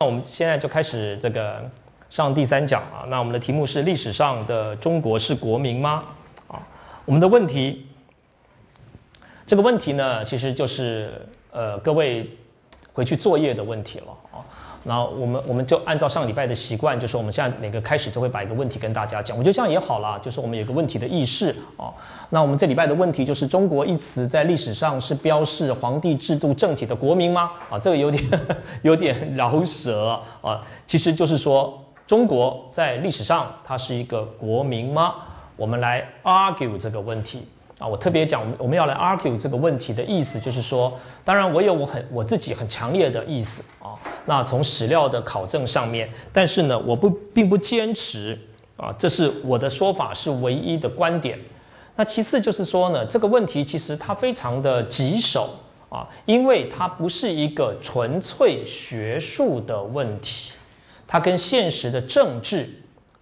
那我们现在就开始这个上第三讲啊。那我们的题目是历史上的中国是国民吗？啊，我们的问题，这个问题呢，其实就是呃各位回去作业的问题了啊。那我们我们就按照上礼拜的习惯，就是我们现在每个开始都会把一个问题跟大家讲，我觉得这样也好啦，就是我们有个问题的意识啊。那我们这礼拜的问题就是“中国”一词在历史上是标示皇帝制度政体的国民吗？啊，这个有点 有点饶舌啊。其实就是说，中国在历史上它是一个国民吗？我们来 argue 这个问题啊。我特别讲，我们要来 argue 这个问题的意思，就是说，当然我有我很我自己很强烈的意思啊。那从史料的考证上面，但是呢，我不并不坚持啊，这是我的说法是唯一的观点。那其次就是说呢，这个问题其实它非常的棘手啊，因为它不是一个纯粹学术的问题，它跟现实的政治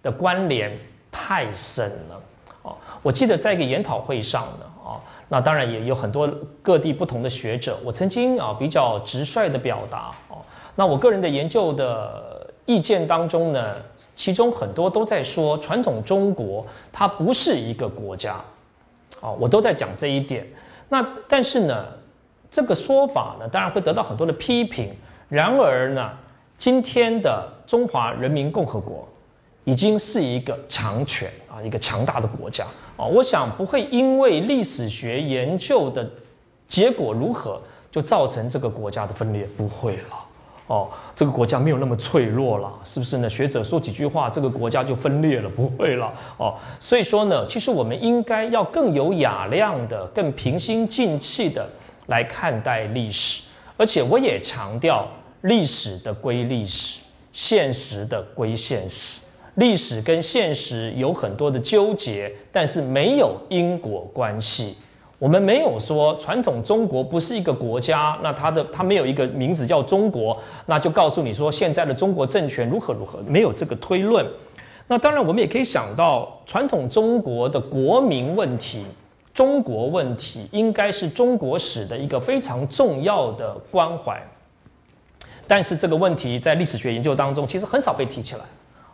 的关联太深了哦。我记得在一个研讨会上呢啊，那当然也有很多各地不同的学者，我曾经啊比较直率的表达哦。那我个人的研究的意见当中呢，其中很多都在说，传统中国它不是一个国家。哦，我都在讲这一点。那但是呢，这个说法呢，当然会得到很多的批评。然而呢，今天的中华人民共和国已经是一个强权啊，一个强大的国家啊。我想不会因为历史学研究的结果如何，就造成这个国家的分裂，不会了。哦，这个国家没有那么脆弱了，是不是呢？学者说几句话，这个国家就分裂了，不会了。哦，所以说呢，其实我们应该要更有雅量的、更平心静气的来看待历史。而且我也强调，历史的归历史，现实的归现实。历史跟现实有很多的纠结，但是没有因果关系。我们没有说传统中国不是一个国家，那它的它没有一个名字叫中国，那就告诉你说现在的中国政权如何如何，没有这个推论。那当然，我们也可以想到传统中国的国民问题、中国问题，应该是中国史的一个非常重要的关怀。但是这个问题在历史学研究当中其实很少被提起来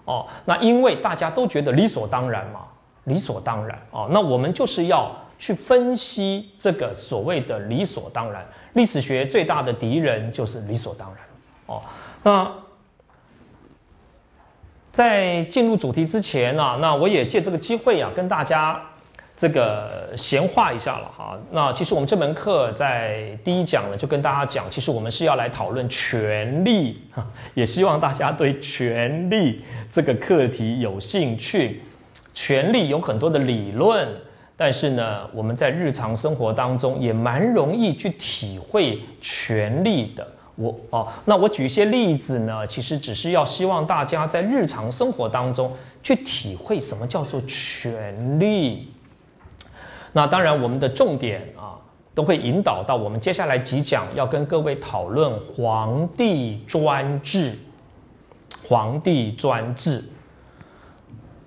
哦。那因为大家都觉得理所当然嘛，理所当然哦。那我们就是要。去分析这个所谓的理所当然，历史学最大的敌人就是理所当然。哦，那在进入主题之前呢，那我也借这个机会啊，跟大家这个闲话一下了哈。那其实我们这门课在第一讲呢，就跟大家讲，其实我们是要来讨论权力，也希望大家对权力这个课题有兴趣。权力有很多的理论。但是呢，我们在日常生活当中也蛮容易去体会权力的。我哦，那我举一些例子呢，其实只是要希望大家在日常生活当中去体会什么叫做权力。那当然，我们的重点啊，都会引导到我们接下来几讲要跟各位讨论皇帝专制。皇帝专制。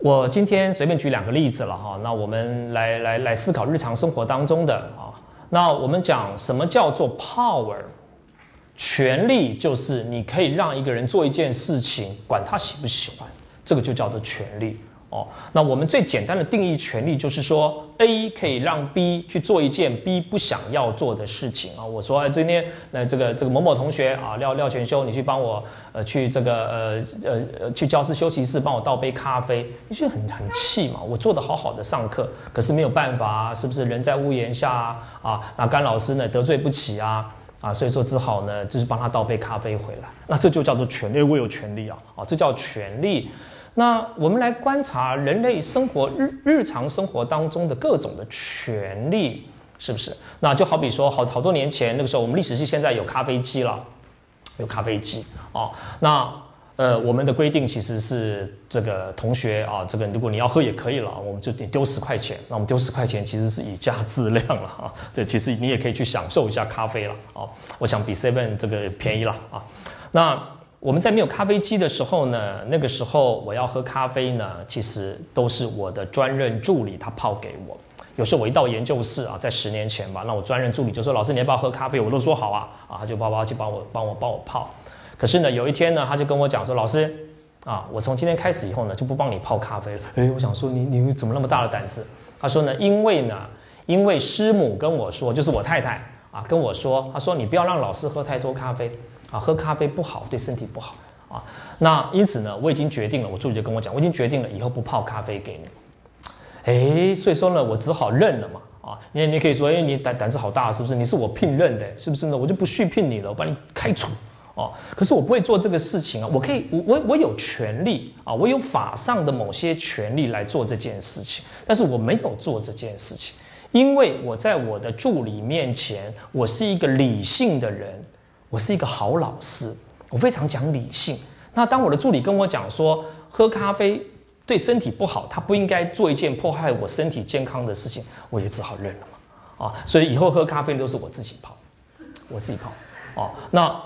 我今天随便举两个例子了哈，那我们来来来思考日常生活当中的啊，那我们讲什么叫做 power，权力就是你可以让一个人做一件事情，管他喜不喜欢，这个就叫做权力。哦，那我们最简单的定义权利就是说，A 可以让 B 去做一件 B 不想要做的事情啊。我说，哎，今天那这个这个某某同学啊，廖廖全修，你去帮我呃去这个呃呃呃去教室休息室帮我倒杯咖啡，你觉得很很气嘛？我做的好好的上课，可是没有办法啊，是不是？人在屋檐下啊，那甘老师呢得罪不起啊啊，所以说只好呢就是帮他倒杯咖啡回来。那这就叫做权利，我有权利啊啊，这叫权利。那我们来观察人类生活日日常生活当中的各种的权利，是不是？那就好比说，好好多年前那个时候，我们历史系现在有咖啡机了，有咖啡机哦。那呃，我们的规定其实是这个同学啊，这个如果你要喝也可以了，我们就丢十块钱。那我们丢十块钱其实是以价质量了啊。这其实你也可以去享受一下咖啡了啊。我想比 seven 这个便宜了啊。那。我们在没有咖啡机的时候呢，那个时候我要喝咖啡呢，其实都是我的专任助理他泡给我。有时候我一到研究室啊，在十年前吧，那我专任助理就说：“老师，你要不要喝咖啡？”我都说好啊，啊，他就包包去帮我帮我帮我泡。可是呢，有一天呢，他就跟我讲说：“老师啊，我从今天开始以后呢，就不帮你泡咖啡了。”哎，我想说你你怎么那么大的胆子？他说呢，因为呢，因为师母跟我说，就是我太太啊跟我说，他说你不要让老师喝太多咖啡啊，喝咖啡不好，对身体不好啊。那因此呢，我已经决定了，我助理就跟我讲，我已经决定了，以后不泡咖啡给你。哎，所以说呢，我只好认了嘛。啊，你你可以说，哎，你胆胆子好大，是不是？你是我聘任的，是不是呢？我就不续聘你了，我把你开除。哦，可是我不会做这个事情啊，我可以，我我我有权利啊，我有法上的某些权利来做这件事情，但是我没有做这件事情，因为我在我的助理面前，我是一个理性的人，我是一个好老师，我非常讲理性。那当我的助理跟我讲说，喝咖啡。对身体不好，他不应该做一件破坏我身体健康的事情，我也只好认了嘛。啊，所以以后喝咖啡都是我自己泡，我自己泡。哦，那，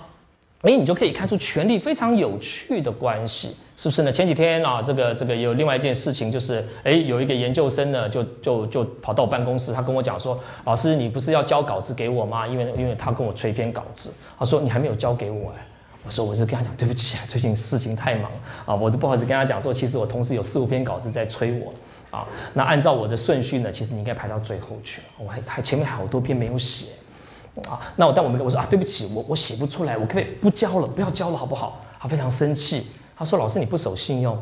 哎，你就可以看出权力非常有趣的关系，是不是呢？前几天啊，这个这个有另外一件事情，就是哎，有一个研究生呢，就就就跑到我办公室，他跟我讲说，老师，你不是要交稿子给我吗？因为因为他跟我催篇稿子，他说你还没有交给我哎。我说，我就跟他讲，对不起啊，最近事情太忙啊，我都不好意思跟他讲说，其实我同时有四五篇稿子在催我啊。那按照我的顺序呢，其实你应该排到最后去了，我还还前面好多篇没有写啊。那我但我没我说啊，对不起，我我写不出来，我可以不交了，不要交了好不好？他非常生气，他说老师你不守信用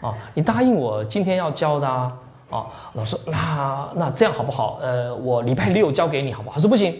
哦，啊，你答应我今天要交的啊，啊，老师那那这样好不好？呃，我礼拜六交给你好不好？他说不行，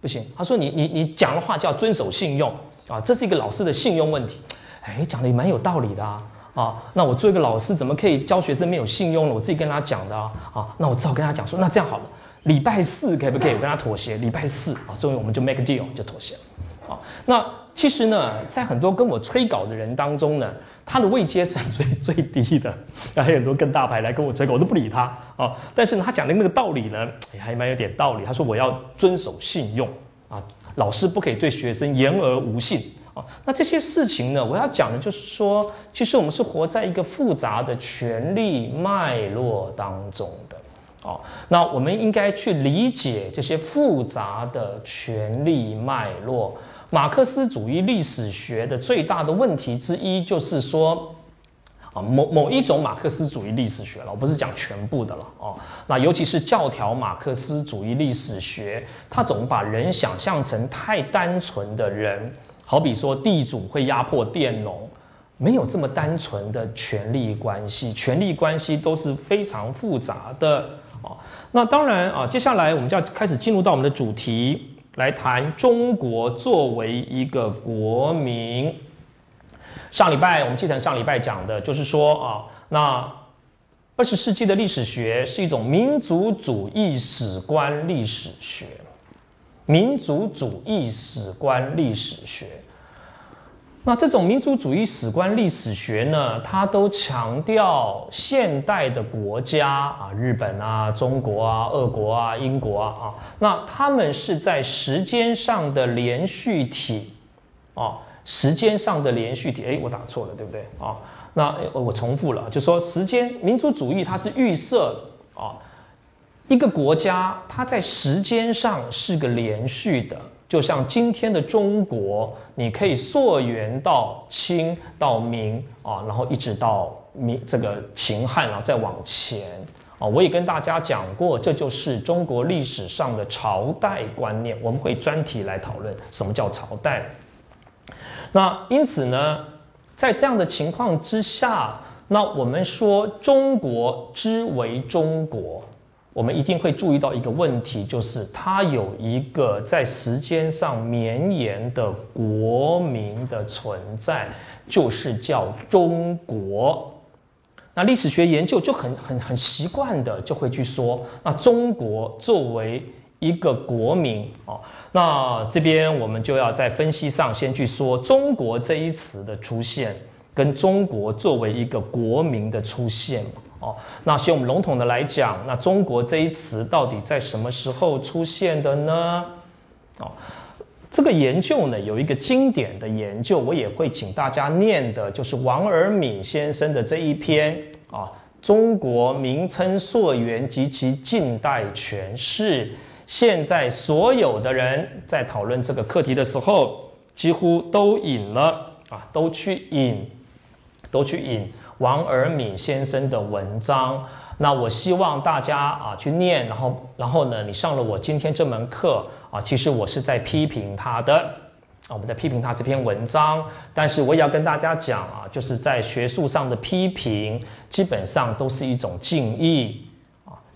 不行，他说你你你讲的话叫遵守信用。啊，这是一个老师的信用问题，哎，讲的也蛮有道理的啊。啊，那我做一个老师，怎么可以教学生没有信用呢？我自己跟他讲的啊。啊，那我只好跟他讲说，那这样好了，礼拜四可不可以？我跟他妥协，礼拜四啊，终于我们就 make a deal 就妥协了。啊，那其实呢，在很多跟我催稿的人当中呢，他的位阶算最最低的，还有很多更大牌来跟我催稿，我都不理他啊。但是呢，他讲的那个道理呢，也还蛮有点道理。他说我要遵守信用啊。老师不可以对学生言而无信啊！那这些事情呢？我要讲的就是说，其实我们是活在一个复杂的权力脉络当中的哦。那我们应该去理解这些复杂的权力脉络。马克思主义历史学的最大的问题之一就是说。啊，某某一种马克思主义历史学了，我不是讲全部的了哦。那尤其是教条马克思主义历史学，它总把人想象成太单纯的人，好比说地主会压迫佃农，没有这么单纯的权力关系，权力关系都是非常复杂的哦。那当然啊，接下来我们就要开始进入到我们的主题，来谈中国作为一个国民。上礼拜我们继承上礼拜讲的，就是说啊，那二十世纪的历史学是一种民族主义史观历史学，民族主义史观历史学。那这种民族主义史观历史学呢，它都强调现代的国家啊，日本啊、中国啊、俄国啊、英国啊啊，那他们是在时间上的连续体啊。时间上的连续体，哎，我打错了，对不对啊？那我重复了，就说时间民族主义它是预设啊，一个国家它在时间上是个连续的，就像今天的中国，你可以溯源到清到明啊，然后一直到明这个秦汉啊，再往前啊，我也跟大家讲过，这就是中国历史上的朝代观念，我们会专题来讨论什么叫朝代。那因此呢，在这样的情况之下，那我们说中国之为中国，我们一定会注意到一个问题，就是它有一个在时间上绵延的国民的存在，就是叫中国。那历史学研究就很很很习惯的就会去说，那中国作为一个国民啊。那这边我们就要在分析上先去说“中国”这一词的出现，跟中国作为一个国民的出现哦，那先我们笼统的来讲，那“中国”这一词到底在什么时候出现的呢？哦，这个研究呢有一个经典的研究，我也会请大家念的，就是王尔敏先生的这一篇啊，《中国名称溯源及其近代诠释》。现在所有的人在讨论这个课题的时候，几乎都引了啊，都去引，都去引王尔敏先生的文章。那我希望大家啊去念，然后然后呢，你上了我今天这门课啊，其实我是在批评他的啊，我们在批评他这篇文章。但是我也要跟大家讲啊，就是在学术上的批评，基本上都是一种敬意。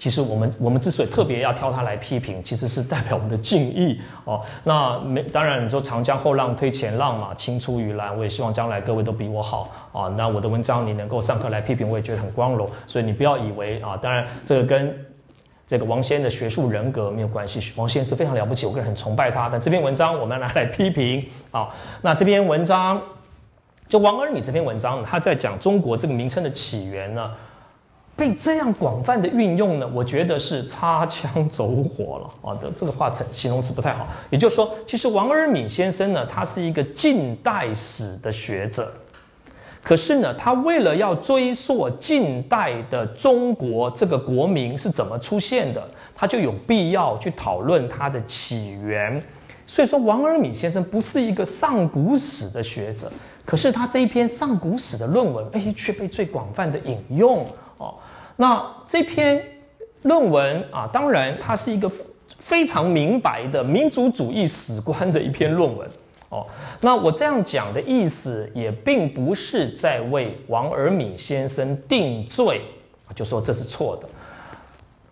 其实我们我们之所以特别要挑它来批评，其实是代表我们的敬意哦。那没当然你说长江后浪推前浪嘛，青出于蓝。我也希望将来各位都比我好啊。那我的文章你能够上课来批评，我也觉得很光荣。所以你不要以为啊，当然这个跟这个王先的学术人格没有关系。王先是非常了不起，我个人很崇拜他。但这篇文章我们拿来批评啊。那这篇文章就王尔米这篇文章，他在讲中国这个名称的起源呢。被这样广泛的运用呢，我觉得是擦枪走火了啊！的这个话成形容词不太好。也就是说，其实王尔敏先生呢，他是一个近代史的学者，可是呢，他为了要追溯近代的中国这个国民是怎么出现的，他就有必要去讨论它的起源。所以说，王尔敏先生不是一个上古史的学者，可是他这一篇上古史的论文，哎，却被最广泛的引用。那这篇论文啊，当然它是一个非常明白的民族主义史观的一篇论文哦。那我这样讲的意思，也并不是在为王尔敏先生定罪，就说这是错的。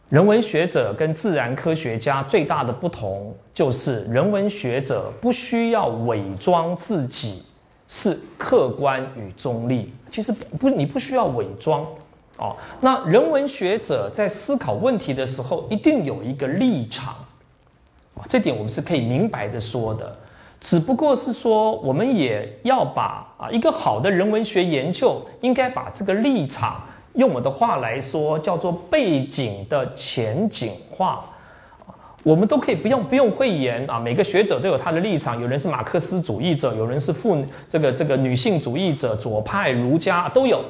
人文学者跟自然科学家最大的不同，就是人文学者不需要伪装自己是客观与中立，其实不，你不需要伪装。哦，那人文学者在思考问题的时候，一定有一个立场，啊，这点我们是可以明白的说的。只不过是说，我们也要把啊，一个好的人文学研究，应该把这个立场，用我的话来说，叫做背景的前景化。我们都可以不用不用讳言啊，每个学者都有他的立场，有人是马克思主义者，有人是妇这个这个女性主义者，左派、儒家都有。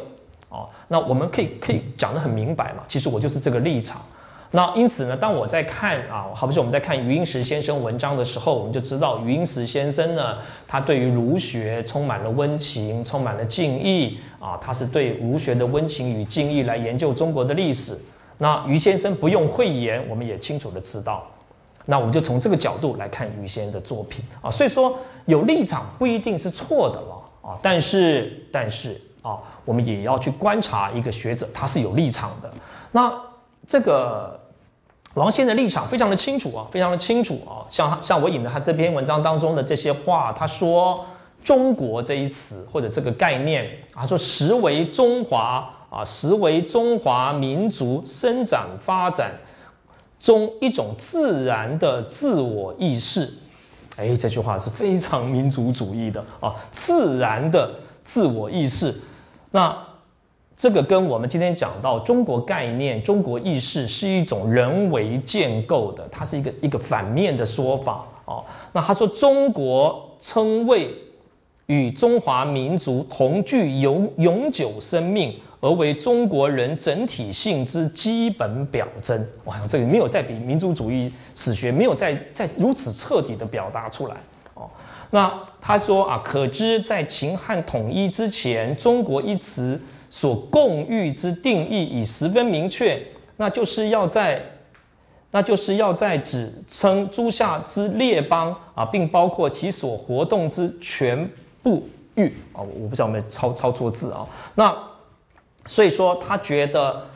哦，那我们可以可以讲得很明白嘛？其实我就是这个立场。那因此呢，当我在看啊，好比说我们在看余英时先生文章的时候，我们就知道余英时先生呢，他对于儒学充满了温情，充满了敬意啊。他是对儒学的温情与敬意来研究中国的历史。那余先生不用讳言，我们也清楚的知道。那我们就从这个角度来看余先生的作品啊。所以说有立场不一定是错的了啊。但是但是。啊，我们也要去观察一个学者，他是有立场的。那这个王先的立场非常的清楚啊，非常的清楚啊。像像我引的他这篇文章当中的这些话，他说“中国”这一词或者这个概念啊，说实为中华啊，实为中华民族生长发展中一种自然的自我意识。哎，这句话是非常民族主义的啊，自然的自我意识。那这个跟我们今天讲到中国概念、中国意识是一种人为建构的，它是一个一个反面的说法哦。那他说中国称谓与中华民族同具永永久生命，而为中国人整体性之基本表征。哇，这个没有再比民族主义史学没有再再如此彻底的表达出来。那他说啊，可知在秦汉统一之前，中国一词所共喻之定义已十分明确，那就是要在，那就是要在指称诸夏之列邦啊，并包括其所活动之全部域啊，我不知道有没有抄抄错字啊。那所以说，他觉得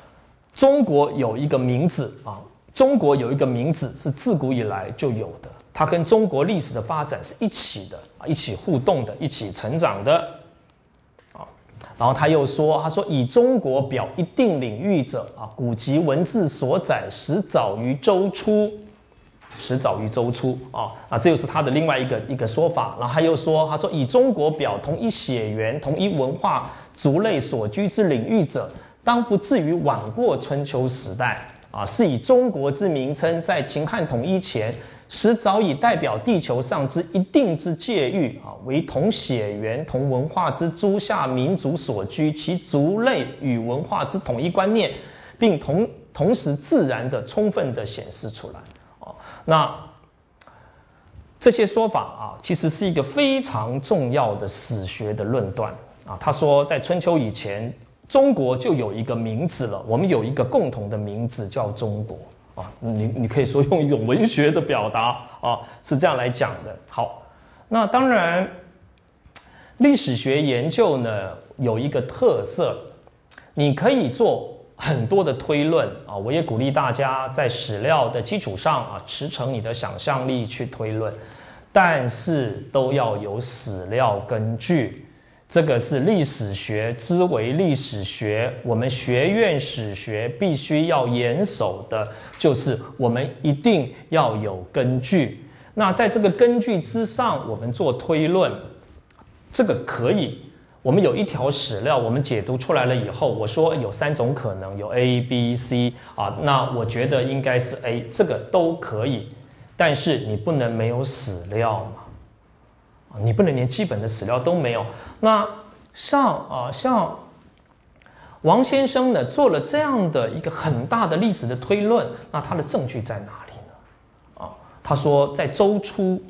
中国有一个名字啊，中国有一个名字是自古以来就有的。它跟中国历史的发展是一起的啊，一起互动的，一起成长的啊。然后他又说：“他说以中国表一定领域者啊，古籍文字所载始早于周初，始早于周初啊啊，这又是他的另外一个一个说法。然后他又说：他说以中国表同一血缘、同一文化族类所居之领域者，当不至于晚过春秋时代啊，是以中国之名称在秦汉统一前。”实早已代表地球上之一定之界域啊，为同血缘、同文化之诸下民族所居，其族类与文化之统一观念，并同同时自然的、充分的显示出来。哦，那这些说法啊，其实是一个非常重要的史学的论断啊。他说，在春秋以前，中国就有一个名字了，我们有一个共同的名字叫中国你你可以说用一种文学的表达啊，是这样来讲的。好，那当然，历史学研究呢有一个特色，你可以做。很多的推论啊，我也鼓励大家在史料的基础上啊，驰骋你的想象力去推论，但是都要有史料根据。这个是历史学之为历史学，我们学院史学必须要严守的，就是我们一定要有根据。那在这个根据之上，我们做推论，这个可以。我们有一条史料，我们解读出来了以后，我说有三种可能，有 A、B、C 啊，那我觉得应该是 A，这个都可以，但是你不能没有史料嘛，你不能连基本的史料都没有。那像啊，像王先生呢，做了这样的一个很大的历史的推论，那他的证据在哪里呢？啊，他说在周初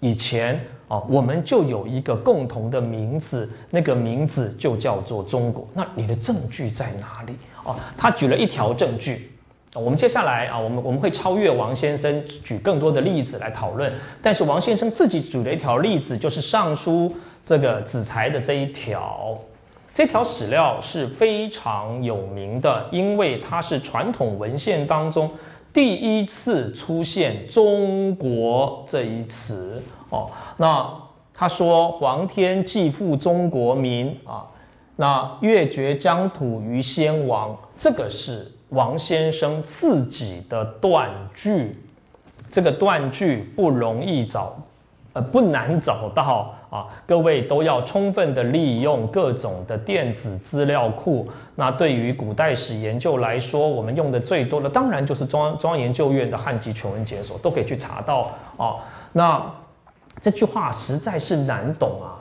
以前。啊，我们就有一个共同的名字，那个名字就叫做中国。那你的证据在哪里？哦，他举了一条证据。我们接下来啊，我们我们会超越王先生，举更多的例子来讨论。但是王先生自己举了一条例子，就是《尚书》这个子材的这一条，这条史料是非常有名的，因为它是传统文献当中第一次出现“中国”这一词。哦，那他说皇天既复中国民啊，那越绝疆土于先王，这个是王先生自己的断句，这个断句不容易找，呃，不难找到啊。各位都要充分的利用各种的电子资料库。那对于古代史研究来说，我们用的最多的当然就是中央中央研究院的汉籍全文检索，都可以去查到啊。那这句话实在是难懂啊，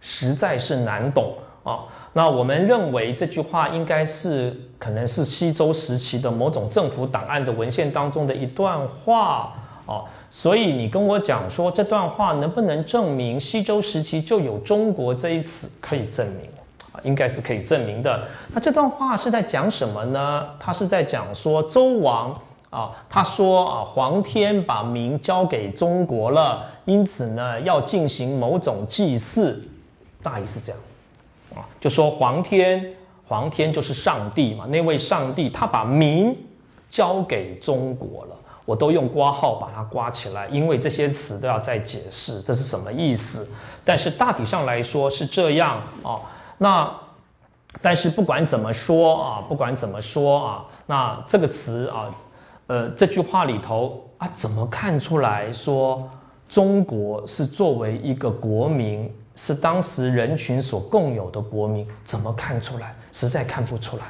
实在是难懂啊。那我们认为这句话应该是可能是西周时期的某种政府档案的文献当中的一段话哦。所以你跟我讲说这段话能不能证明西周时期就有中国这一词？可以证明，应该是可以证明的。那这段话是在讲什么呢？他是在讲说周王。啊，他说啊，皇天把民交给中国了，因此呢，要进行某种祭祀，大意是这样，啊，就说皇天，皇天就是上帝嘛，那位上帝他把民交给中国了，我都用刮号把它刮起来，因为这些词都要再解释这是什么意思，但是大体上来说是这样啊，那但是不管怎么说啊，不管怎么说啊，那这个词啊。呃，这句话里头啊，怎么看出来说中国是作为一个国民，是当时人群所共有的国民？怎么看出来？实在看不出来，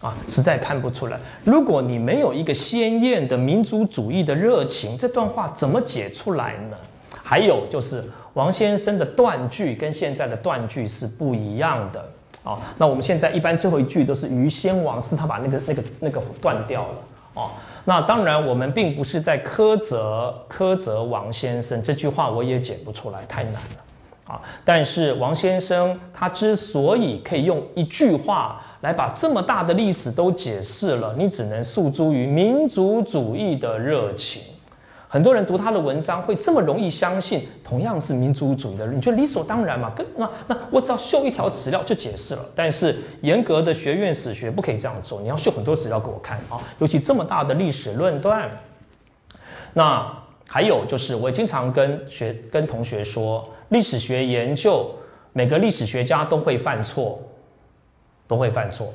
啊，实在看不出来。如果你没有一个鲜艳的民族主义的热情，这段话怎么解出来呢？还有就是王先生的断句跟现在的断句是不一样的啊。那我们现在一般最后一句都是于先王，是他把那个那个那个断掉了哦。那当然，我们并不是在苛责苛责王先生这句话，我也解不出来，太难了啊！但是王先生他之所以可以用一句话来把这么大的历史都解释了，你只能诉诸于民族主义的热情。很多人读他的文章会这么容易相信，同样是民族主义的，你觉得理所当然嘛？跟那那我只要秀一条史料就解释了。但是严格的学院史学不可以这样做，你要秀很多史料给我看啊，尤其这么大的历史论断。那还有就是，我经常跟学跟同学说，历史学研究每个历史学家都会犯错，都会犯错。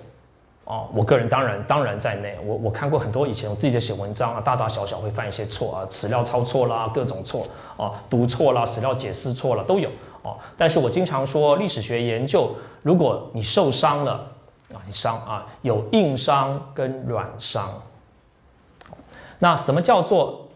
哦，我个人当然当然在内，我我看过很多以前我自己的写文章啊，大大小小会犯一些错啊，史料抄错啦，各种错啊，读错啦，史料解释错了都有哦。但是我经常说，历史学研究，如果你受伤了啊，你伤啊，有硬伤跟软伤。那什么叫做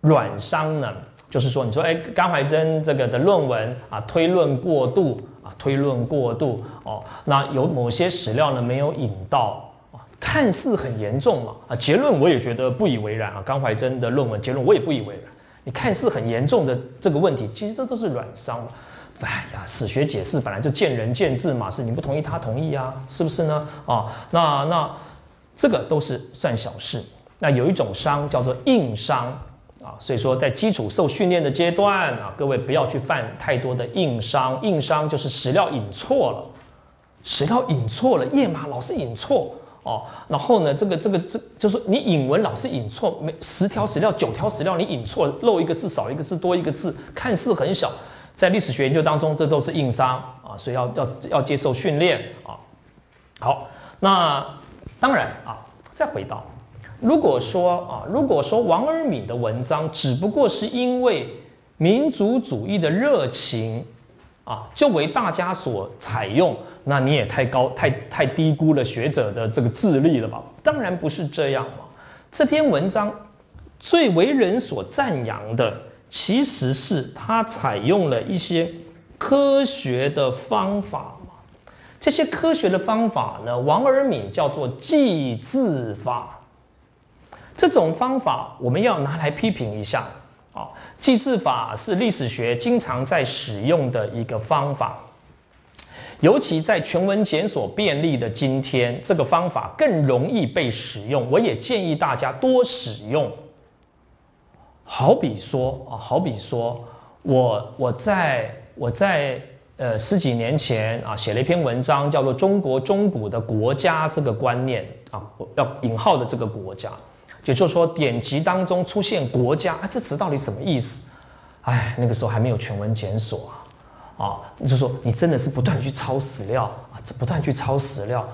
软伤呢？就是说，你说哎，甘怀真这个的论文啊，推论过度啊。推论过度哦，那有某些史料呢没有引到啊，看似很严重嘛啊，结论我也觉得不以为然啊。刚怀真的论文结论我也不以为然，你看似很严重的这个问题，其实这都是软伤嘛。哎呀，史学解释本来就见仁见智嘛，是你不同意他同意啊，是不是呢？啊，那那这个都是算小事。那有一种伤叫做硬伤所以说在基础受训练的阶段啊，各位不要去犯太多的硬伤。硬伤就是史料引错了，史料引错了，页码老是引错哦。然后呢，这个这个这就是你引文老是引错，每十条史料九条史料你引错，漏一个字少一个字多一个字，看似很小。在历史学研究当中，这都是硬伤啊，所以要要要接受训练啊。好，那当然啊，再回到，如果说啊，如果说王尔敏的文章只不过是因为民族主义的热情啊，就为大家所采用，那你也太高太太低估了学者的这个智力了吧？当然不是这样嘛。这篇文章最为人所赞扬的。其实是他采用了一些科学的方法嘛？这些科学的方法呢，王尔敏叫做记字法。这种方法我们要拿来批评一下啊！记字法是历史学经常在使用的一个方法，尤其在全文检索便利的今天，这个方法更容易被使用。我也建议大家多使用。好比说啊，好比说，我我在我在呃十几年前啊写了一篇文章，叫做《中国中古的国家这个观念》啊，要引号的这个国家，也就是说典籍当中出现“国家”啊这词到底什么意思？哎，那个时候还没有全文检索啊，啊，你就说你真的是不断去抄史料啊，不断去抄史料。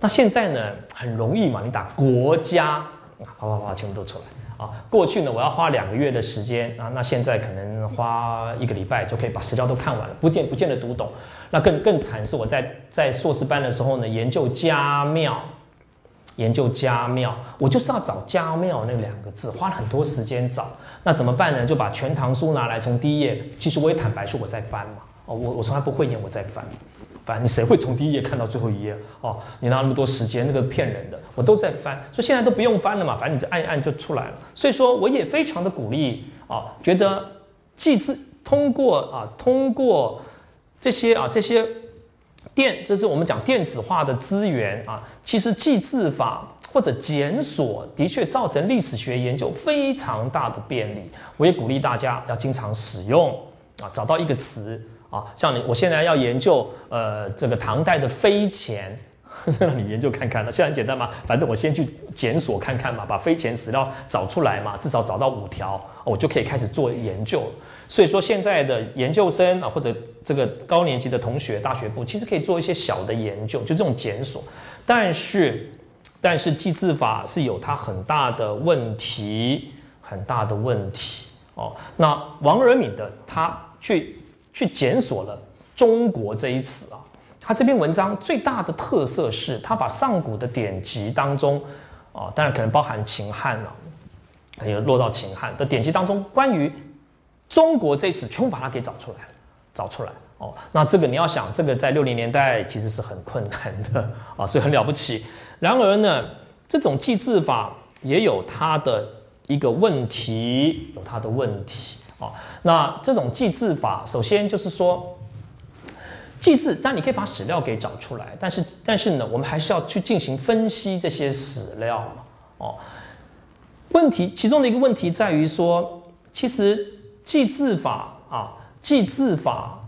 那现在呢，很容易嘛，你打“国家”啊，啪啪啪，全部都出来。啊，过去呢，我要花两个月的时间啊，那现在可能花一个礼拜就可以把史料都看完了，不见不见得读懂。那更更惨是我在在硕士班的时候呢，研究家庙，研究家庙，我就是要找家庙那两个字，花了很多时间找。那怎么办呢？就把全唐书拿来，从第一页，其实我也坦白说我在翻嘛，哦，我我从来不会念，我在翻。反正你谁会从第一页看到最后一页哦？你拿那么多时间，那个骗人的。我都在翻，所以现在都不用翻了嘛，反正你就按一按就出来了。所以说，我也非常的鼓励啊，觉得记字通过啊，通过这些啊这些电，这是我们讲电子化的资源啊，其实记字法或者检索的确造成历史学研究非常大的便利。我也鼓励大家要经常使用啊，找到一个词。啊，像你，我现在要研究，呃，这个唐代的飞钱，你研究看看。那现在很简单嘛，反正我先去检索看看嘛，把飞钱史料找出来嘛，至少找到五条，我就可以开始做研究。所以说，现在的研究生啊，或者这个高年级的同学，大学部其实可以做一些小的研究，就这种检索。但是，但是记字法是有它很大的问题，很大的问题哦。那王仁敏的他去。去检索了“中国”这一词啊，他这篇文章最大的特色是他把上古的典籍当中，啊，当然可能包含秦汉了，可能落到秦汉的典籍当中，关于“中国”这次，全部把它给找出来了找出来哦。那这个你要想，这个在六零年代其实是很困难的啊，所以很了不起。然而呢，这种记字法也有它的一个问题，有它的问题。哦，那这种记字法，首先就是说，记字，但你可以把史料给找出来，但是，但是呢，我们还是要去进行分析这些史料嘛。哦，问题其中的一个问题在于说，其实记字法啊，记字法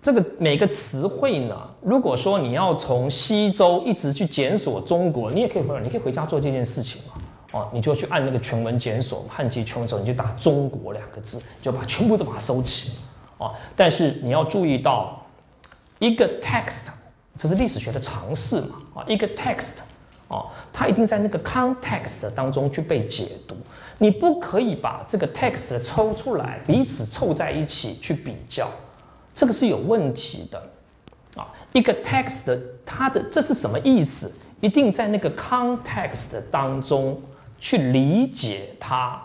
这个每个词汇呢，如果说你要从西周一直去检索中国，你也可以回来，你可以回家做这件事情嘛。哦，你就去按那个全文检索，汉籍全文搜，你就打“中国”两个字，就把全部都把它收起。哦，但是你要注意到，一个 text，这是历史学的常识嘛？啊，一个 text，哦，它一定在那个 context 当中去被解读。你不可以把这个 text 抽出来，彼此凑在一起去比较，这个是有问题的。啊，一个 text 它的这是什么意思？一定在那个 context 当中。去理解它，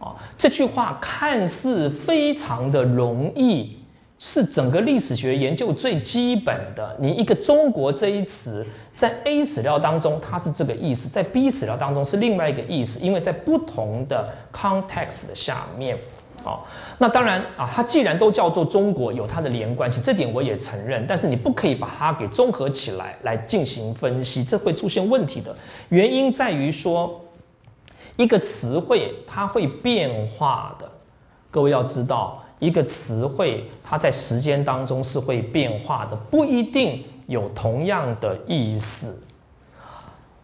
啊，这句话看似非常的容易，是整个历史学研究最基本的。你一个中国这一词，在 A 史料当中它是这个意思，在 B 史料当中是另外一个意思，因为在不同的 context 的下面。哦，那当然啊，它既然都叫做中国，有它的连贯性，这点我也承认。但是你不可以把它给综合起来来进行分析，这会出现问题的。原因在于说，一个词汇它会变化的。各位要知道，一个词汇它在时间当中是会变化的，不一定有同样的意思。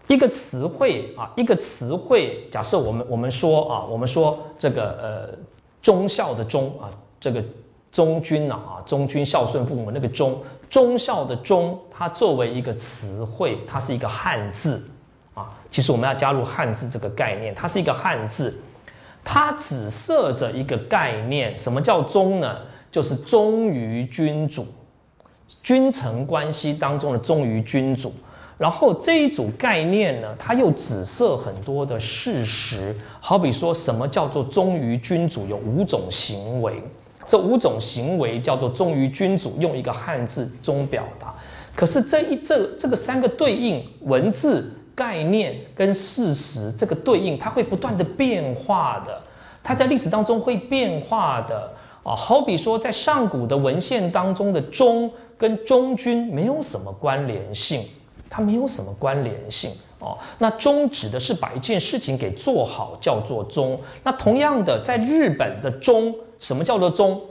一个词汇啊，一个词汇，假设我们我们说啊，我们说这个呃。忠孝的忠啊，这个忠君呐啊，忠君孝顺父母那个忠，忠孝的忠，它作为一个词汇，它是一个汉字啊。其实我们要加入汉字这个概念，它是一个汉字，它只设着一个概念，什么叫忠呢？就是忠于君主，君臣关系当中的忠于君主。然后这一组概念呢，它又指涉很多的事实，好比说什么叫做忠于君主，有五种行为，这五种行为叫做忠于君主，用一个汉字中表达。可是这一这这个三个对应文字概念跟事实这个对应，它会不断的变化的，它在历史当中会变化的啊。好比说在上古的文献当中的忠跟忠君没有什么关联性。它没有什么关联性哦。那忠指的是把一件事情给做好，叫做忠。那同样的，在日本的忠，什么叫做忠？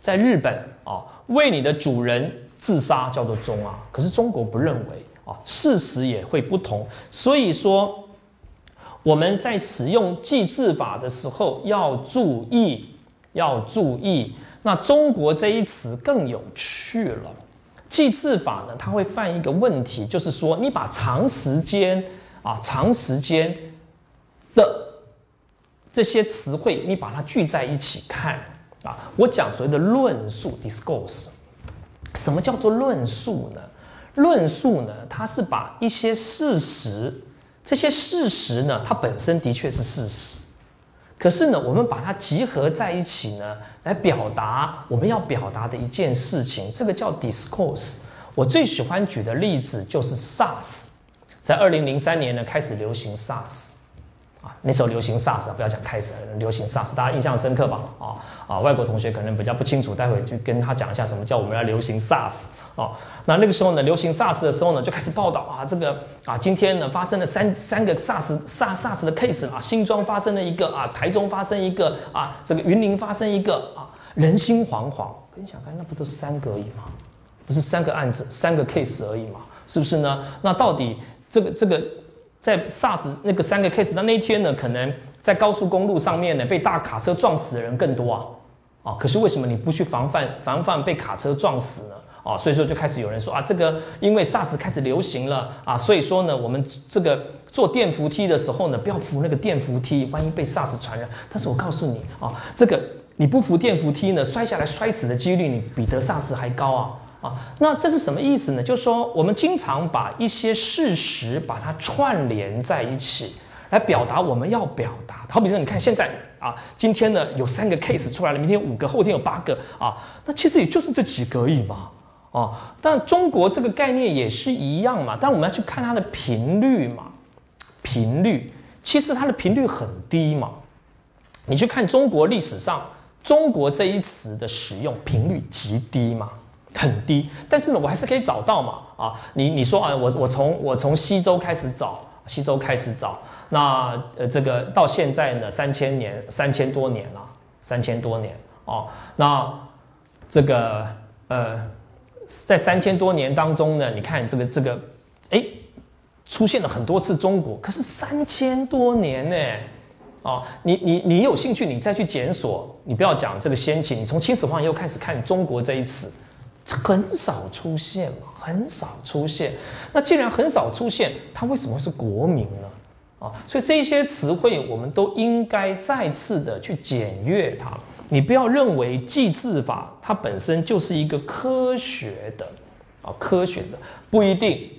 在日本啊，为你的主人自杀叫做忠啊。可是中国不认为啊，事实也会不同。所以说，我们在使用记字法的时候要注意，要注意。那中国这一词更有趣了。记字法呢，它会犯一个问题，就是说，你把长时间啊、长时间的这些词汇，你把它聚在一起看啊。我讲所谓的论述 （discourse），什么叫做论述呢？论述呢，它是把一些事实，这些事实呢，它本身的确是事实。可是呢，我们把它集合在一起呢，来表达我们要表达的一件事情，这个叫 discourse。我最喜欢举的例子就是 SARS，在二零零三年呢开始流行 SARS，啊，那时候流行 SARS，不要讲开始流行 SARS，大家印象深刻吧？啊啊，外国同学可能比较不清楚，待会就跟他讲一下什么叫我们要流行 SARS。哦，那那个时候呢，流行 SARS 的时候呢，就开始报道啊，这个啊，今天呢发生了三三个 SARS SARS 的 case 啊，新庄发生了一个啊，台中发生一个啊，这个云林发生一个啊，人心惶惶。跟你想看，那不都是三个而已吗？不是三个案子，三个 case 而已嘛，是不是呢？那到底这个这个在 SARS 那个三个 case 的那天呢，可能在高速公路上面呢，被大卡车撞死的人更多啊，啊，可是为什么你不去防范防范被卡车撞死呢？啊，所以说就开始有人说啊，这个因为 SARS 开始流行了啊，所以说呢，我们这个坐电扶梯的时候呢，不要扶那个电扶梯，万一被 SARS 传染。但是我告诉你啊，这个你不扶电扶梯呢，摔下来摔死的几率，你比得 SARS 还高啊啊！那这是什么意思呢？就是说我们经常把一些事实把它串联在一起，来表达我们要表达。好比说，你看现在啊，今天呢有三个 case 出来了，明天五个，后天有八个啊，那其实也就是这几个而已嘛。哦，但中国这个概念也是一样嘛，但我们要去看它的频率嘛，频率其实它的频率很低嘛。你去看中国历史上，中国这一词的使用频率极低嘛，很低。但是呢，我还是可以找到嘛。啊，你你说啊，我我从我从西周开始找，西周开始找，那呃这个到现在呢，三千年，三千多年了，三千多年哦，那这个呃。在三千多年当中呢，你看这个这个，哎，出现了很多次中国，可是三千多年呢，哦，你你你有兴趣，你再去检索，你不要讲这个先秦，你从秦始皇又开始看中国这一词，很少出现，很少出现。那既然很少出现，它为什么是国名呢？啊，所以这些词汇我们都应该再次的去检阅它。你不要认为记字法它本身就是一个科学的啊，科学的不一定。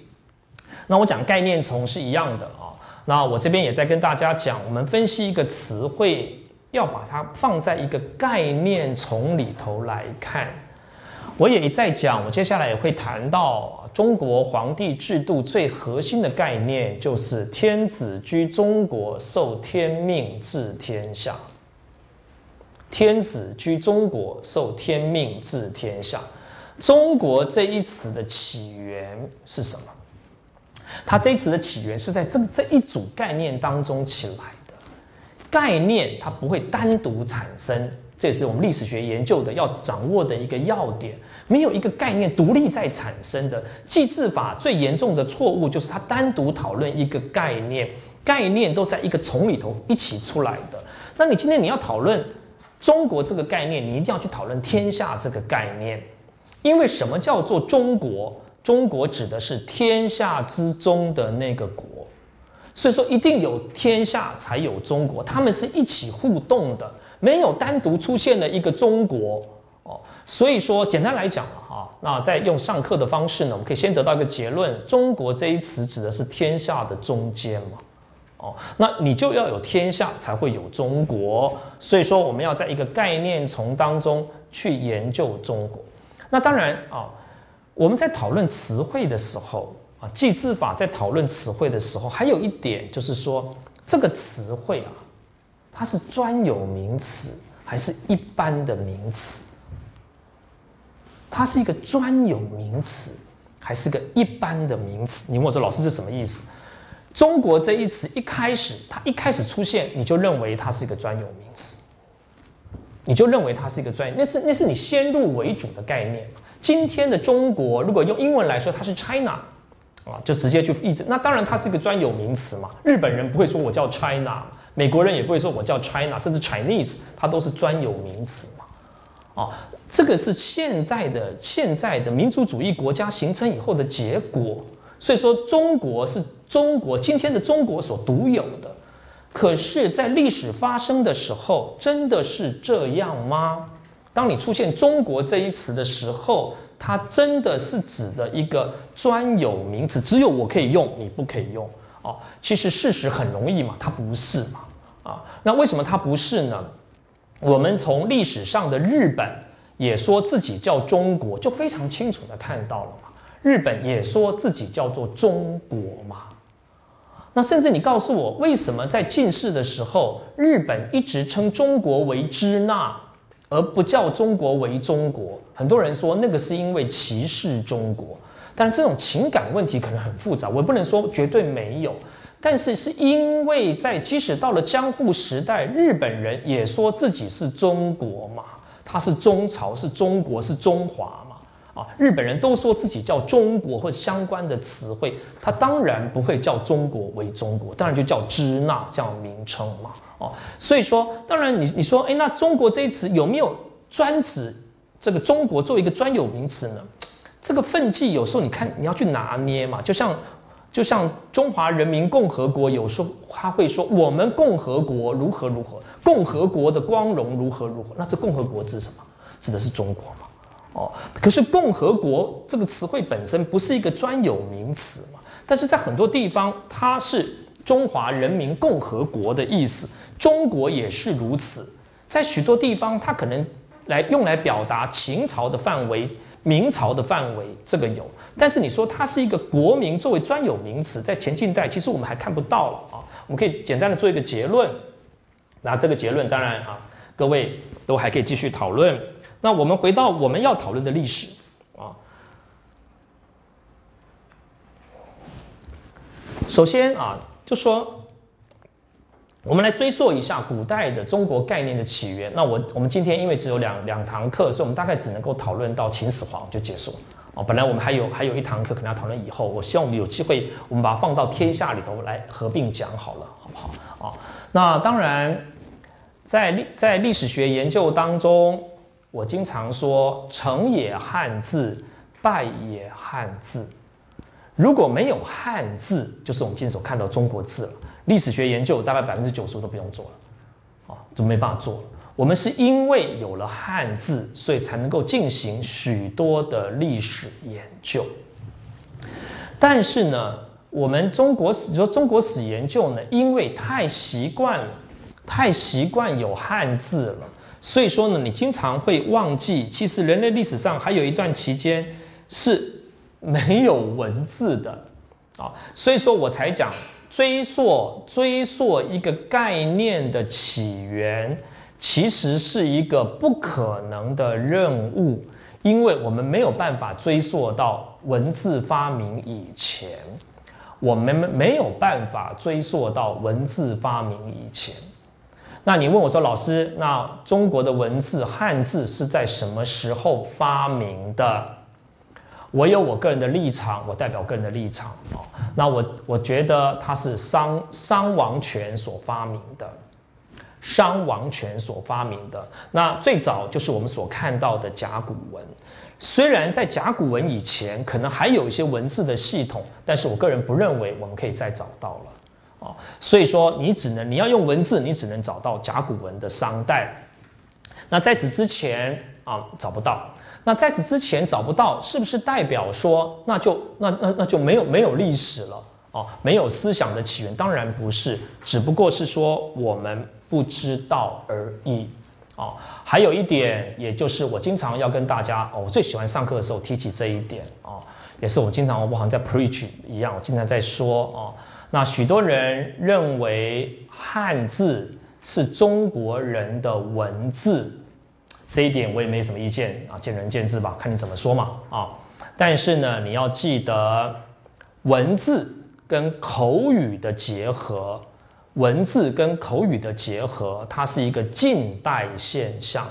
那我讲概念从是一样的啊。那我这边也在跟大家讲，我们分析一个词汇，要把它放在一个概念从里头来看我也一再讲，我接下来也会谈到中国皇帝制度最核心的概念，就是天子居中国，受天命治天下。天子居中国，受天命治天下。中国这一词的起源是什么？它这一词的起源是在这这一组概念当中起来的。概念它不会单独产生，这也是我们历史学研究的要掌握的一个要点。没有一个概念独立在产生的。记字法最严重的错误就是它单独讨论一个概念，概念都在一个丛里头一起出来的。那你今天你要讨论中国这个概念，你一定要去讨论天下这个概念，因为什么叫做中国？中国指的是天下之中的那个国，所以说一定有天下才有中国，他们是一起互动的，没有单独出现了一个中国哦。所以说，简单来讲了哈，那在用上课的方式呢，我们可以先得到一个结论：中国这一词指的是天下的中间嘛。哦，那你就要有天下才会有中国。所以说，我们要在一个概念从当中去研究中国。那当然啊，我们在讨论词汇的时候啊，记字法在讨论词汇的时候，还有一点就是说，这个词汇啊，它是专有名词还是一般的名词？它是一个专有名词，还是个一般的名词？你问我说，老师这什么意思？中国这一词一开始，它一开始出现，你就认为它是一个专有名词，你就认为它是一个专，那是那是你先入为主的概念。今天的中国，如果用英文来说，它是 China 啊，就直接去译制。那当然，它是一个专有名词嘛。日本人不会说我叫 China，美国人也不会说我叫 China，甚至 Chinese，它都是专有名词嘛。啊。这个是现在的现在的民族主义国家形成以后的结果，所以说中国是中国今天的中国所独有的。可是，在历史发生的时候，真的是这样吗？当你出现“中国”这一词的时候，它真的是指的一个专有名词，只有我可以用，你不可以用哦。其实事实很容易嘛，它不是嘛啊？那为什么它不是呢？我们从历史上的日本。也说自己叫中国，就非常清楚的看到了。日本也说自己叫做中国嘛。那甚至你告诉我，为什么在近世的时候，日本一直称中国为支那，而不叫中国为中国？很多人说那个是因为歧视中国，但是这种情感问题可能很复杂，我不能说绝对没有。但是是因为在即使到了江户时代，日本人也说自己是中国嘛。他是中朝，是中国，是中华嘛？啊，日本人都说自己叫中国或相关的词汇，他当然不会叫中国为中国，当然就叫支那这样名称嘛。哦，所以说，当然你你说，哎，那中国这一词有没有专指这个中国作为一个专有名词呢？这个分际有时候你看你要去拿捏嘛，就像。就像中华人民共和国，有时候他会说我们共和国如何如何，共和国的光荣如何如何。那这共和国指什么？指的是中国嘛？哦，可是共和国这个词汇本身不是一个专有名词嘛？但是在很多地方，它是中华人民共和国的意思，中国也是如此。在许多地方，它可能来用来表达秦朝的范围。明朝的范围，这个有，但是你说它是一个国民作为专有名词，在前近代其实我们还看不到了啊。我们可以简单的做一个结论，那这个结论当然啊，各位都还可以继续讨论。那我们回到我们要讨论的历史啊，首先啊，就说。我们来追溯一下古代的中国概念的起源。那我我们今天因为只有两两堂课，所以我们大概只能够讨论到秦始皇就结束哦。本来我们还有还有一堂课可能要讨论以后，我希望我们有机会，我们把它放到天下里头来合并讲好了，好不好？啊，那当然，在历在历史学研究当中，我经常说成也汉字，败也汉字。如果没有汉字，就是我们今天所看到中国字了。历史学研究大概百分之九十都不用做了，啊，就没办法做了。我们是因为有了汉字，所以才能够进行许多的历史研究。但是呢，我们中国史，你说中国史研究呢，因为太习惯了，太习惯有汉字了，所以说呢，你经常会忘记，其实人类历史上还有一段期间是没有文字的啊。所以说我才讲追溯追溯一个概念的起源，其实是一个不可能的任务，因为我们没有办法追溯到文字发明以前。我们没有办法追溯到文字发明以前。那你问我说，老师，那中国的文字汉字是在什么时候发明的？我有我个人的立场，我代表个人的立场啊。那我我觉得它是商商王权所发明的，商王权所发明的。那最早就是我们所看到的甲骨文。虽然在甲骨文以前可能还有一些文字的系统，但是我个人不认为我们可以再找到了啊。所以说，你只能你要用文字，你只能找到甲骨文的商代。那在此之前啊，找不到。那在此之前找不到，是不是代表说那就那那那就没有没有历史了哦？没有思想的起源？当然不是，只不过是说我们不知道而已。哦，还有一点，也就是我经常要跟大家哦，我最喜欢上课的时候提起这一点哦，也是我经常我好像在 preach 一样，我经常在说哦。那许多人认为汉字是中国人的文字，这一点我也没什么意见啊，见仁见智吧，看你怎么说嘛啊。但是呢，你要记得文字跟口语的结合。文字跟口语的结合，它是一个近代现象，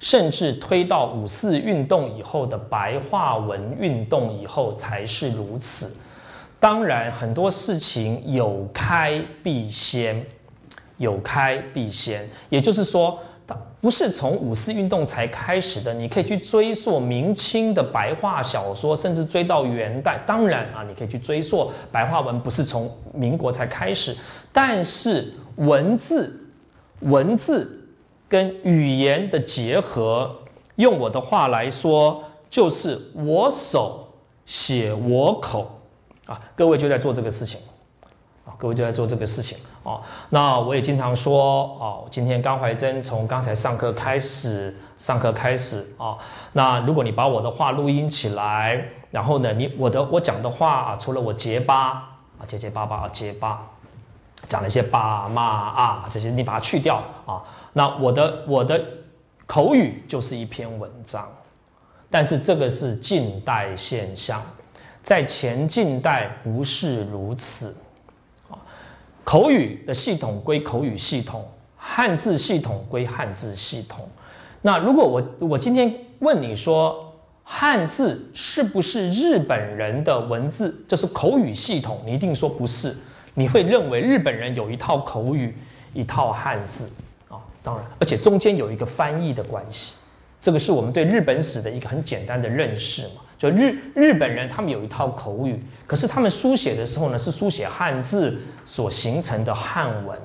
甚至推到五四运动以后的白话文运动以后才是如此。当然，很多事情有开必先，有开必先，也就是说。它不是从五四运动才开始的，你可以去追溯明清的白话小说，甚至追到元代。当然啊，你可以去追溯白话文，不是从民国才开始。但是文字、文字跟语言的结合，用我的话来说，就是我手写我口啊，各位就在做这个事情。啊，各位就在做这个事情哦。那我也经常说哦，今天刚怀真从刚才上课开始，上课开始啊。那如果你把我的话录音起来，然后呢，你我的我讲的话啊，除了我结巴啊，结结巴巴啊，结巴，讲了一些巴骂啊这些，你把它去掉啊。那我的我的口语就是一篇文章，但是这个是近代现象，在前近代不是如此。啊口语的系统归口语系统，汉字系统归汉字系统。那如果我我今天问你说汉字是不是日本人的文字，就是口语系统，你一定说不是。你会认为日本人有一套口语，一套汉字啊，当然，而且中间有一个翻译的关系。这个是我们对日本史的一个很简单的认识嘛。就日日本人，他们有一套口语，可是他们书写的时候呢，是书写汉字所形成的汉文，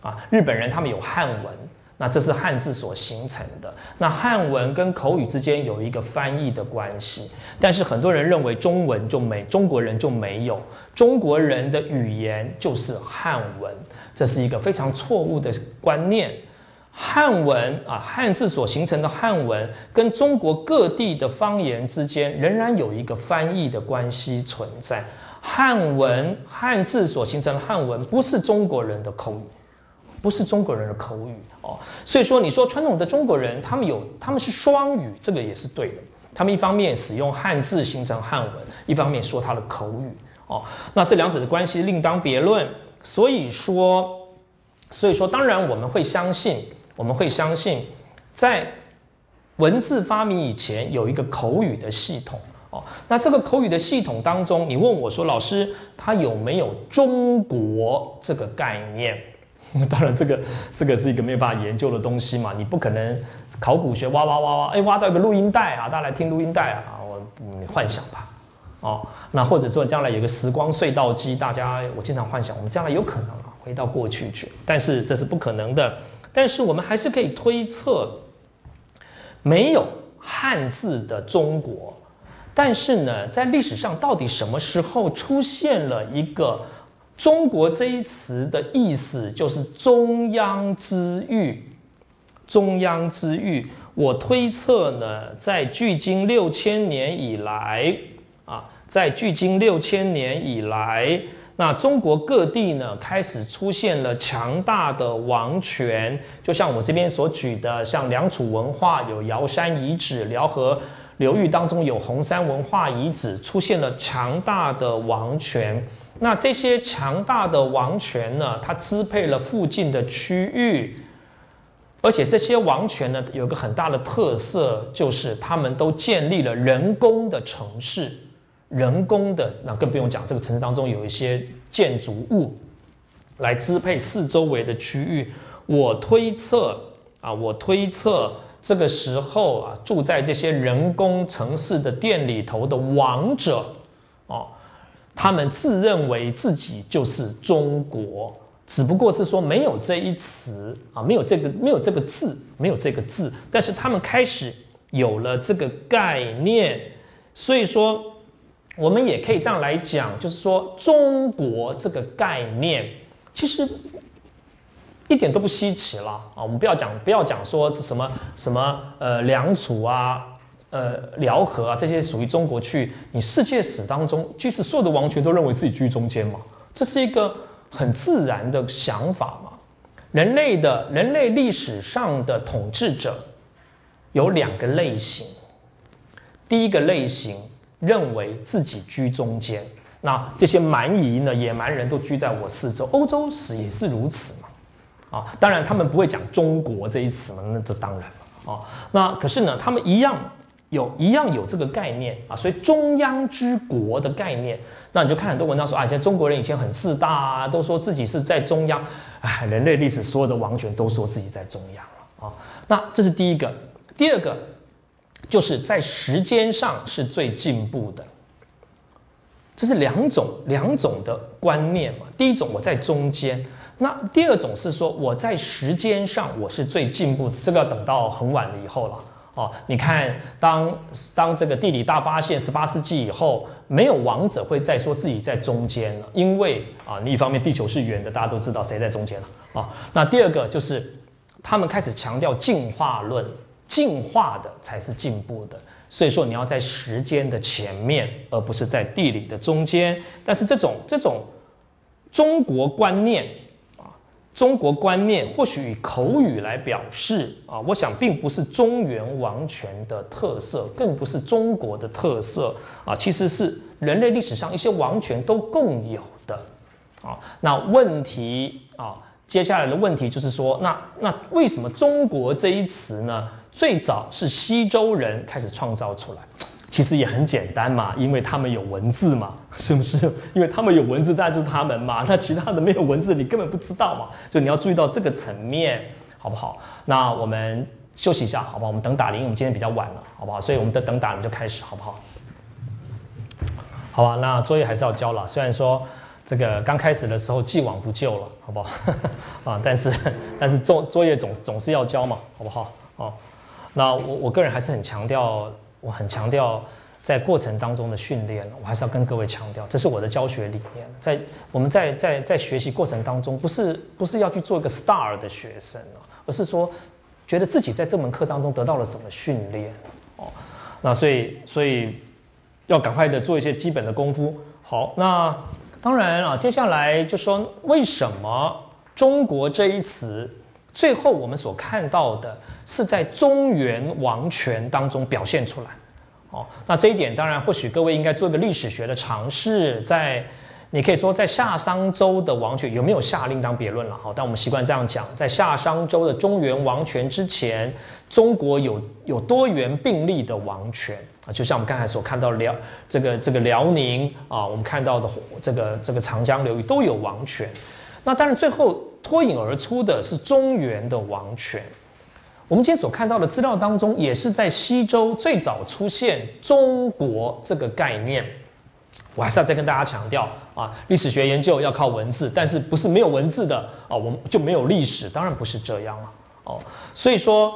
啊，日本人他们有汉文，那这是汉字所形成的。那汉文跟口语之间有一个翻译的关系，但是很多人认为中文就没中国人就没有中国人的语言就是汉文，这是一个非常错误的观念。汉文啊，汉字所形成的汉文，跟中国各地的方言之间仍然有一个翻译的关系存在。汉文汉字所形成的汉文，不是中国人的口语，不是中国人的口语哦。所以说，你说传统的中国人，他们有他们是双语，这个也是对的。他们一方面使用汉字形成汉文，一方面说他的口语哦。那这两者的关系另当别论。所以说，所以说，当然我们会相信。我们会相信，在文字发明以前有一个口语的系统哦。那这个口语的系统当中，你问我说，老师，它有没有中国这个概念？当然，这个这个是一个没有办法研究的东西嘛。你不可能考古学挖挖挖挖，哎，挖到一个录音带啊，大家来听录音带啊，我你幻想吧。哦，那或者说将来有个时光隧道机，大家我经常幻想，我们将来有可能啊，回到过去去，但是这是不可能的。但是我们还是可以推测，没有汉字的中国，但是呢，在历史上到底什么时候出现了一个“中国”这一词的意思，就是中央之域。中央之域。我推测呢，在距今六千年以来啊，在距今六千年以来，那中国各地呢开始出现了强大的王权，就像我这边所举的，像良渚文化有瑶山遗址，辽河流域当中有红山文化遗址，出现了强大的王权。那这些强大的王权呢，它支配了附近的区域。而且这些王权呢，有个很大的特色，就是他们都建立了人工的城市，人工的那更不用讲，这个城市当中有一些建筑物来支配四周围的区域。我推测啊，我推测这个时候啊，住在这些人工城市的店里头的王者哦，他们自认为自己就是中国。只不过是说没有这一词啊，没有这个没有这个字，没有这个字，但是他们开始有了这个概念，所以说我们也可以这样来讲，就是说中国这个概念其实一点都不稀奇了啊。我们不要讲不要讲说什么什么呃良渚啊，呃辽河啊这些属于中国去，你世界史当中，就是所有的王权都认为自己居中间嘛，这是一个。很自然的想法嘛，人类的人类历史上的统治者有两个类型，第一个类型认为自己居中间，那这些蛮夷呢，野蛮人都居在我四周，欧洲史也是如此嘛，啊，当然他们不会讲中国这一词嘛，那这当然了啊，那可是呢，他们一样。有一样有这个概念啊，所以中央之国的概念，那你就看很多文章说啊，以前中国人以前很自大啊，都说自己是在中央，哎，人类历史所有的王权都说自己在中央了啊。那这是第一个，第二个就是在时间上是最进步的，这是两种两种的观念嘛。第一种我在中间，那第二种是说我在时间上我是最进步的，这个要等到很晚了以后了。哦，你看，当当这个地理大发现，十八世纪以后，没有王者会再说自己在中间了，因为啊，你一方面地球是圆的，大家都知道谁在中间了啊。那第二个就是他们开始强调进化论，进化的才是进步的，所以说你要在时间的前面，而不是在地理的中间。但是这种这种中国观念啊。中国观念或许以口语来表示啊，我想并不是中原王权的特色，更不是中国的特色啊，其实是人类历史上一些王权都共有的啊。那问题啊，接下来的问题就是说，那那为什么中国这一词呢？最早是西周人开始创造出来。其实也很简单嘛，因为他们有文字嘛，是不是？因为他们有文字，那就是他们嘛。那其他的没有文字，你根本不知道嘛。就你要注意到这个层面，好不好？那我们休息一下，好不好？我们等打铃，我们今天比较晚了，好不好？所以我们的等打铃就开始，好不好？好吧，那作业还是要交了。虽然说这个刚开始的时候既往不咎了，好不好？啊，但是但是作作业总总是要交嘛，好不好？哦，那我我个人还是很强调。我很强调在过程当中的训练，我还是要跟各位强调，这是我的教学理念。在我们在在在学习过程当中，不是不是要去做一个 star 的学生，而是说觉得自己在这门课当中得到了什么训练哦。那所以所以要赶快的做一些基本的功夫。好，那当然啊，接下来就说为什么中国这一词。最后，我们所看到的是在中原王权当中表现出来。哦，那这一点当然，或许各位应该做一个历史学的尝试。在你可以说，在夏商周的王权有没有夏另当别论了。哈，但我们习惯这样讲，在夏商周的中原王权之前，中国有有多元并立的王权啊，就像我们刚才所看到辽这个这个辽宁啊，我们看到的这个这个长江流域都有王权。那当然，最后。脱颖而出的是中原的王权。我们今天所看到的资料当中，也是在西周最早出现“中国”这个概念。我还是要再跟大家强调啊，历史学研究要靠文字，但是不是没有文字的啊，我们就没有历史？当然不是这样了哦。所以说，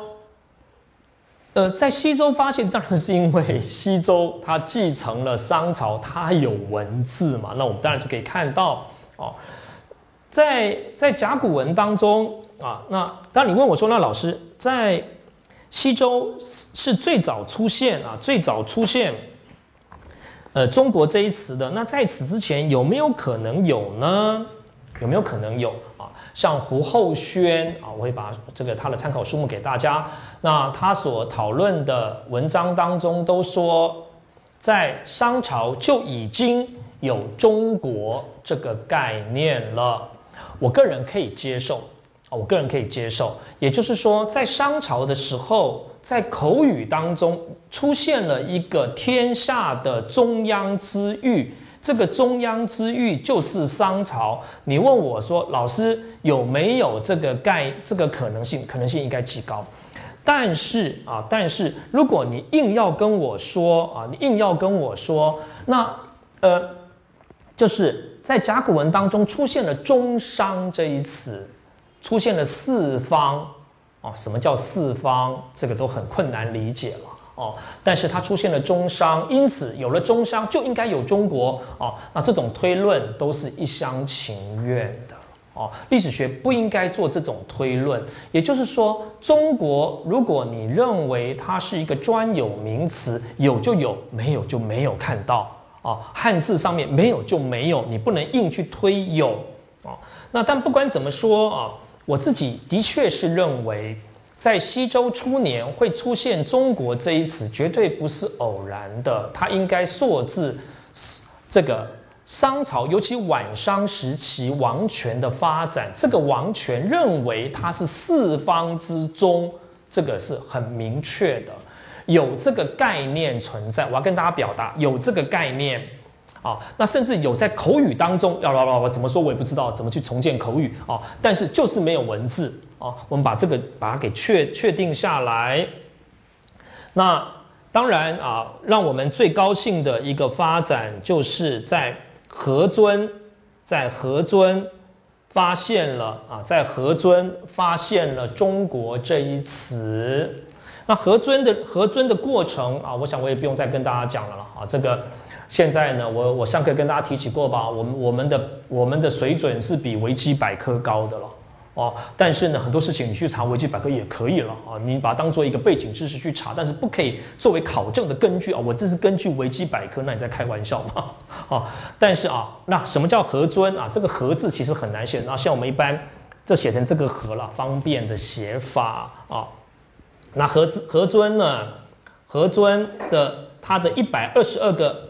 呃，在西周发现，当然是因为西周它继承了商朝，它有文字嘛。那我们当然就可以看到。在在甲骨文当中，啊，那当你问我说，那老师在西周是最早出现啊，最早出现呃中国这一词的，那在此之前有没有可能有呢？有没有可能有啊？像胡厚轩啊，我会把这个他的参考书目给大家。那他所讨论的文章当中都说，在商朝就已经有中国这个概念了。我个人可以接受啊，我个人可以接受。也就是说，在商朝的时候，在口语当中出现了一个天下的中央之域。这个中央之域就是商朝。你问我说，老师有没有这个概这个可能性？可能性应该极高。但是啊，但是如果你硬要跟我说啊，你硬要跟我说，那呃，就是在甲骨文当中出现了中商这一词，出现了四方哦，什么叫四方？这个都很困难理解了。哦，但是它出现了中商，因此有了中商就应该有中国哦。那这种推论都是一厢情愿的哦。历史学不应该做这种推论。也就是说，中国如果你认为它是一个专有名词，有就有，没有就没有看到哦。汉字上面没有就没有，你不能硬去推有哦。那但不管怎么说啊，我自己的确是认为。在西周初年会出现“中国”这一词，绝对不是偶然的。它应该溯自这个商朝，尤其晚商时期王权的发展。这个王权认为它是四方之中，这个是很明确的，有这个概念存在。我要跟大家表达，有这个概念啊。那甚至有在口语当中，要要要怎么说，我也不知道怎么去重建口语啊。但是就是没有文字。啊，我们把这个把它给确确定下来。那当然啊，让我们最高兴的一个发展，就是在何尊，在何尊发现了啊，在何尊发现了中国这一词。那核尊的核尊的过程啊，我想我也不用再跟大家讲了了啊。这个现在呢，我我上课跟大家提起过吧，我们我们的我们的水准是比维基百科高的了。哦，但是呢，很多事情你去查维基百科也可以了啊，你把它当做一个背景知识去查，但是不可以作为考证的根据啊。我这是根据维基百科，那你在开玩笑吗？啊，但是啊，那什么叫核尊啊？这个核字其实很难写，那像我们一般这写成这个核了，方便的写法啊。那何字何尊呢？何尊的他的一百二十二个。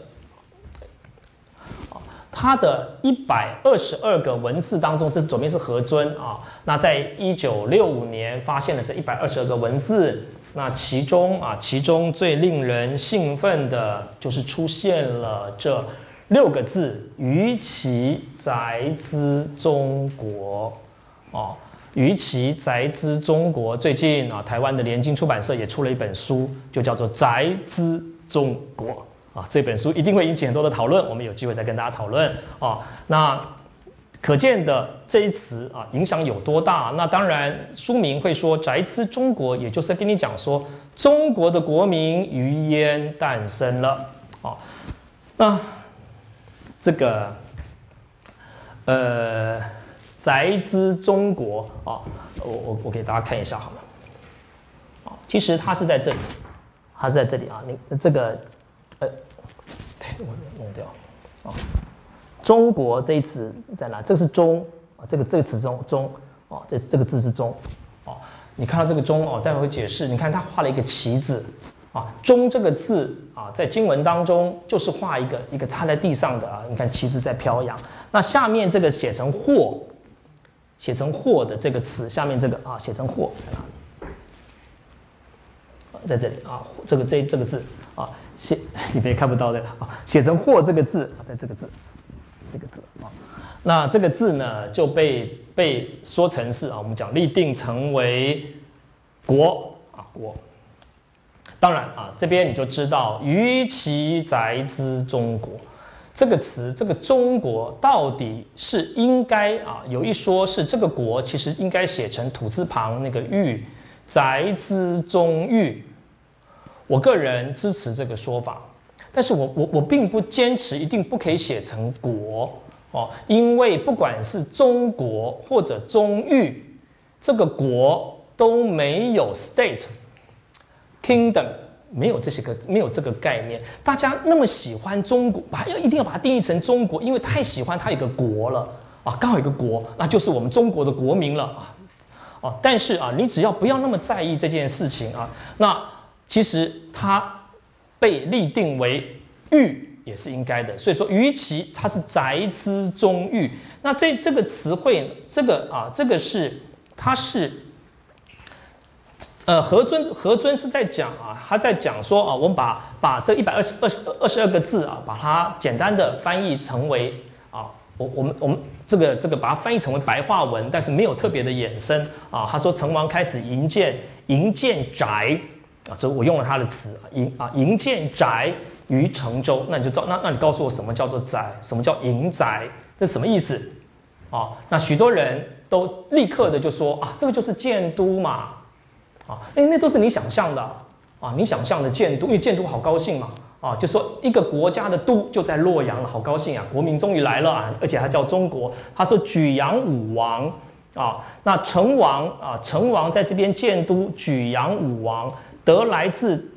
它的一百二十二个文字当中，这是左边是何尊啊。那在一九六五年发现了这一百二十二个文字，那其中啊，其中最令人兴奋的就是出现了这六个字“于其宅之中国”哦，“于其宅之中国”。最近啊，台湾的联经出版社也出了一本书，就叫做《宅之中国》。啊，这本书一定会引起很多的讨论，我们有机会再跟大家讨论啊。那可见的这一词啊，影响有多大？那当然，书名会说“宅之中国”，也就是跟你讲说，中国的国民于焉诞生了。啊，那这个呃，“宅之中国”啊，我我我给大家看一下好了。啊，其实它是在这里，它是在这里啊，你这个。呃，对我弄掉啊！中国这一词在哪？这个是中啊，这个这个词中中哦，这这个字是中哦。你看到这个中哦，待会会解释。你看他画了一个旗子啊，中这个字啊，在经文当中就是画一个一个插在地上的啊。你看旗子在飘扬。那下面这个写成或，写成或的这个词，下面这个啊，写成或在哪里？在这里啊，这个这这个字啊。写 你别看不到的啊，写成“或”这个字啊，在这个字，这个字啊，那这个字呢就被被说成是啊，我们讲立定成为“国”啊，“国”。当然啊，这边你就知道“于其宅之中国”这个词，这个“中国”到底是应该啊，有一说是这个“国”其实应该写成土字旁那个“玉”，宅之中玉。我个人支持这个说法，但是我我我并不坚持一定不可以写成国哦，因为不管是中国或者中域，这个国都没有 state kingdom，没有这些个没有这个概念。大家那么喜欢中国，把要一定要把它定义成中国，因为太喜欢它有个国了啊，刚好有个国，那就是我们中国的国民了啊。哦，但是啊，你只要不要那么在意这件事情啊，那其实它被立定为玉也是应该的。所以说，于其它是宅之中玉。那这这个词汇，这个啊，这个是它是，呃，何尊何尊是在讲啊，他在讲说啊，我们把把这一百二十二十二十二个字啊，把它简单的翻译成为啊，我我们我们。这个这个把它翻译成为白话文，但是没有特别的衍生啊。他说成王开始营建营建宅啊，这我用了他的词营啊营建宅于成州，那你就知道那那你告诉我什么叫做宅，什么叫营宅，这什么意思啊？那许多人都立刻的就说啊，这个就是建都嘛啊，哎那都是你想象的啊，你想象的建都，因为建都好高兴嘛。啊，就说一个国家的都就在洛阳了，好高兴啊！国民终于来了啊，而且还叫中国。他说举阳武王啊，那成王啊，成王在这边建都，举阳武王得来自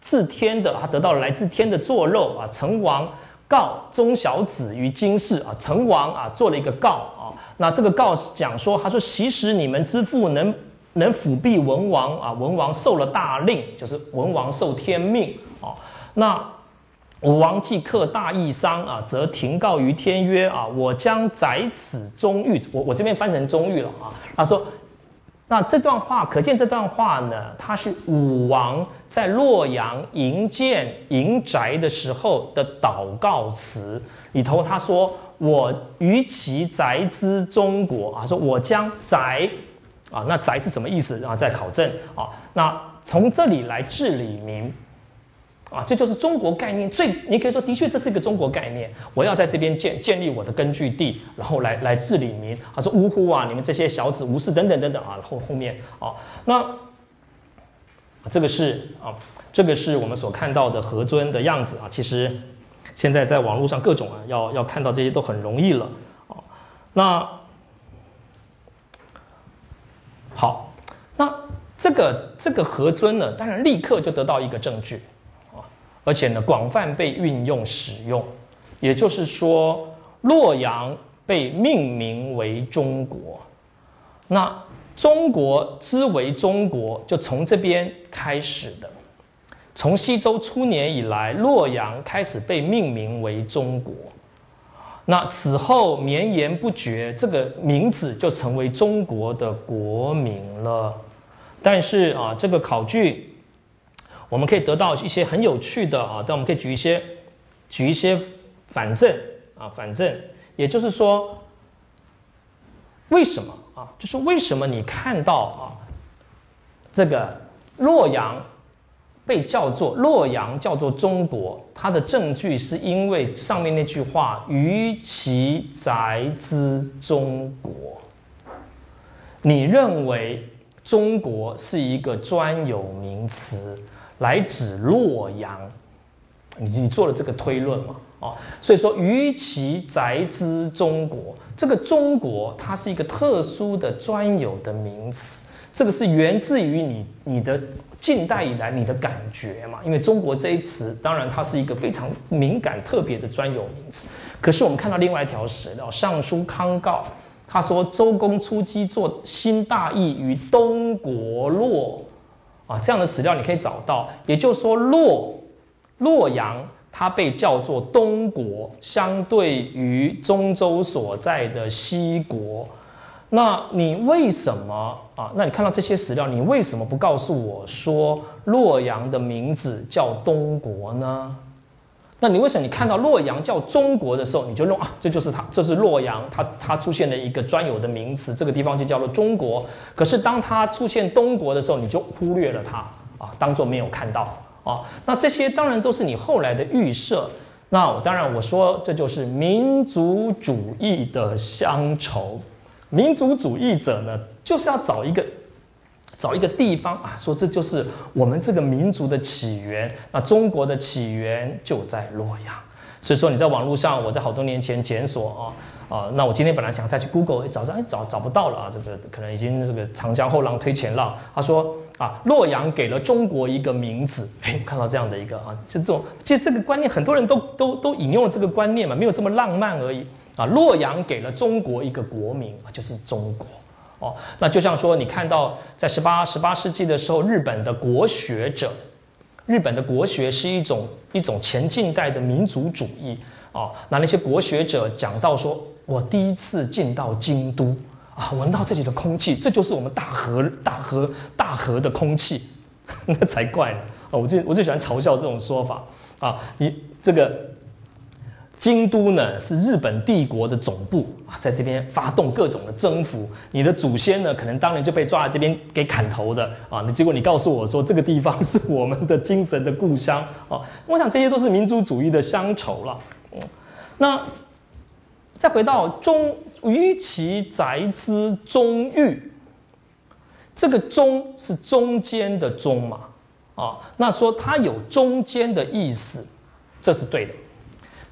自天的，他得到了来自天的作肉啊。成王告中小子于今世啊，成王啊做了一个告啊，那这个告讲说，他说其实你们之父能能辅弼文王啊，文王受了大令，就是文王受天命啊。那武王既克大义商啊，则停告于天曰啊，我将宰此中玉。我我这边翻成中玉了啊。他说，那这段话可见这段话呢，他是武王在洛阳营建营宅的时候的祷告词里头。他说，我于其宅之中国啊，说我将宅啊，那宅是什么意思啊？在考证啊，那从这里来治理民。啊，这就是中国概念最，你可以说，的确这是一个中国概念。我要在这边建建立我的根据地，然后来来治理民。他说：“呜呼啊，你们这些小子无事等等等等啊。”后后面啊，那这个是啊，这个是我们所看到的何尊的样子啊。其实现在在网络上各种啊，要要看到这些都很容易了啊。那好，那这个这个何尊呢，当然立刻就得到一个证据啊。而且呢，广泛被运用使用，也就是说，洛阳被命名为中国。那中国之为中国，就从这边开始的。从西周初年以来，洛阳开始被命名为中国。那此后绵延不绝，这个名字就成为中国的国名了。但是啊，这个考据。我们可以得到一些很有趣的啊，但我们可以举一些举一些反证啊，反证，也就是说，为什么啊？就是为什么你看到啊，这个洛阳被叫做洛阳叫做中国，它的证据是因为上面那句话“于其宅之中国”，你认为中国是一个专有名词？来指洛阳，你你做了这个推论嘛？哦，所以说于其宅之中国，这个中国它是一个特殊的专有的名词，这个是源自于你你的近代以来你的感觉嘛？因为中国这一词，当然它是一个非常敏感特别的专有名词。可是我们看到另外一条史料，《尚书康诰》，他说周公出击作新大义于东国洛。啊，这样的史料你可以找到，也就是说，洛洛阳它被叫做东国，相对于中州所在的西国。那你为什么啊？那你看到这些史料，你为什么不告诉我说洛阳的名字叫东国呢？那你为什么你看到洛阳叫中国的时候，你就认啊，这就是它，这是洛阳，它它出现的一个专有的名词，这个地方就叫做中国。可是当它出现东国的时候，你就忽略了它啊，当做没有看到啊。那这些当然都是你后来的预设。那我当然我说这就是民族主义的乡愁。民族主义者呢，就是要找一个。找一个地方啊，说这就是我们这个民族的起源。那中国的起源就在洛阳。所以说你在网络上，我在好多年前检索啊啊，那我今天本来想再去 Google 找找，哎，找找不到了啊，这个可能已经这个长江后浪推前浪。他说啊，洛阳给了中国一个名字，哎，看到这样的一个啊，就这种，其实这个观念很多人都都都引用了这个观念嘛，没有这么浪漫而已啊。洛阳给了中国一个国名啊，就是中国哦。那就像说，你看到在十八十八世纪的时候，日本的国学者。日本的国学是一种一种前近代的民族主义哦，那那些国学者讲到说，我第一次进到京都啊，闻到这里的空气，这就是我们大和大和大和的空气，那才怪呢！哦，我最我最喜欢嘲笑这种说法啊，你这个。京都呢是日本帝国的总部啊，在这边发动各种的征服。你的祖先呢，可能当年就被抓在这边给砍头的啊。那结果你告诉我说这个地方是我们的精神的故乡啊。我想这些都是民族主义的乡愁了。嗯，那再回到中于其宅之中域，这个中是中间的中嘛啊？那说它有中间的意思，这是对的。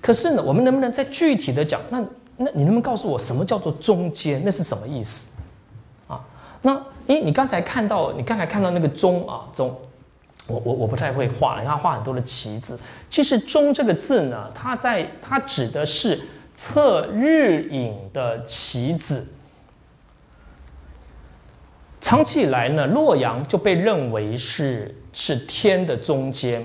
可是呢，我们能不能再具体的讲？那那你能不能告诉我什么叫做中间？那是什么意思？啊，那诶，你刚才看到，你刚才看到那个中啊中，我我我不太会画，因为画很多的旗子。其实中这个字呢，它在它指的是测日影的旗子。长期以来呢，洛阳就被认为是是天的中间。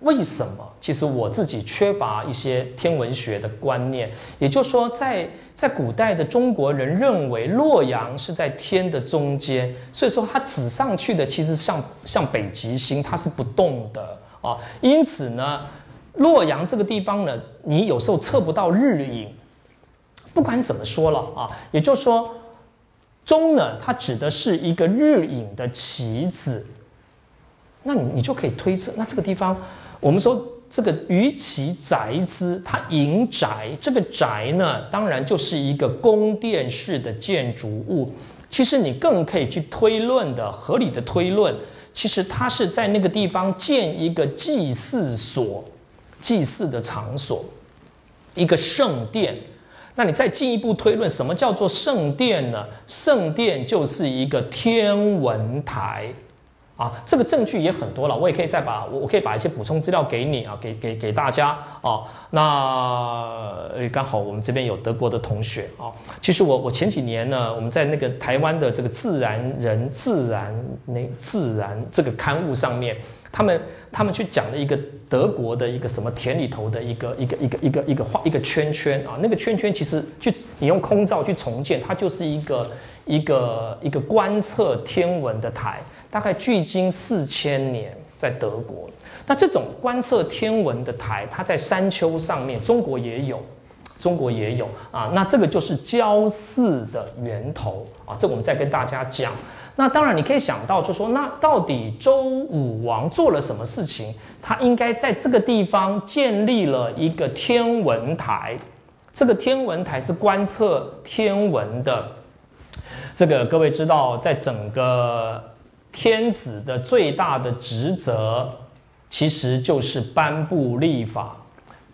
为什么？其实我自己缺乏一些天文学的观念，也就是说，在在古代的中国人认为洛阳是在天的中间，所以说它指上去的其实像像北极星，它是不动的啊。因此呢，洛阳这个地方呢，你有时候测不到日影。不管怎么说了啊，也就是说，中呢，它指的是一个日影的棋子，那你你就可以推测，那这个地方。我们说这个于其宅之，它营宅，这个宅呢，当然就是一个宫殿式的建筑物。其实你更可以去推论的，合理的推论，其实它是在那个地方建一个祭祀所，祭祀的场所，一个圣殿。那你再进一步推论，什么叫做圣殿呢？圣殿就是一个天文台。啊，这个证据也很多了，我也可以再把我我可以把一些补充资料给你啊，给给给大家啊。那刚好我们这边有德国的同学啊，其实我我前几年呢，我们在那个台湾的这个自然人自然那自然这个刊物上面，他们他们去讲了一个德国的一个什么田里头的一个一个一个一个一个画一个圈圈啊，那个圈圈其实去你用空照去重建，它就是一个一个一个观测天文的台。大概距今四千年，在德国，那这种观测天文的台，它在山丘上面，中国也有，中国也有啊。那这个就是焦寺的源头啊，这我们再跟大家讲。那当然，你可以想到，就说那到底周武王做了什么事情？他应该在这个地方建立了一个天文台，这个天文台是观测天文的。这个各位知道，在整个。天子的最大的职责，其实就是颁布立法。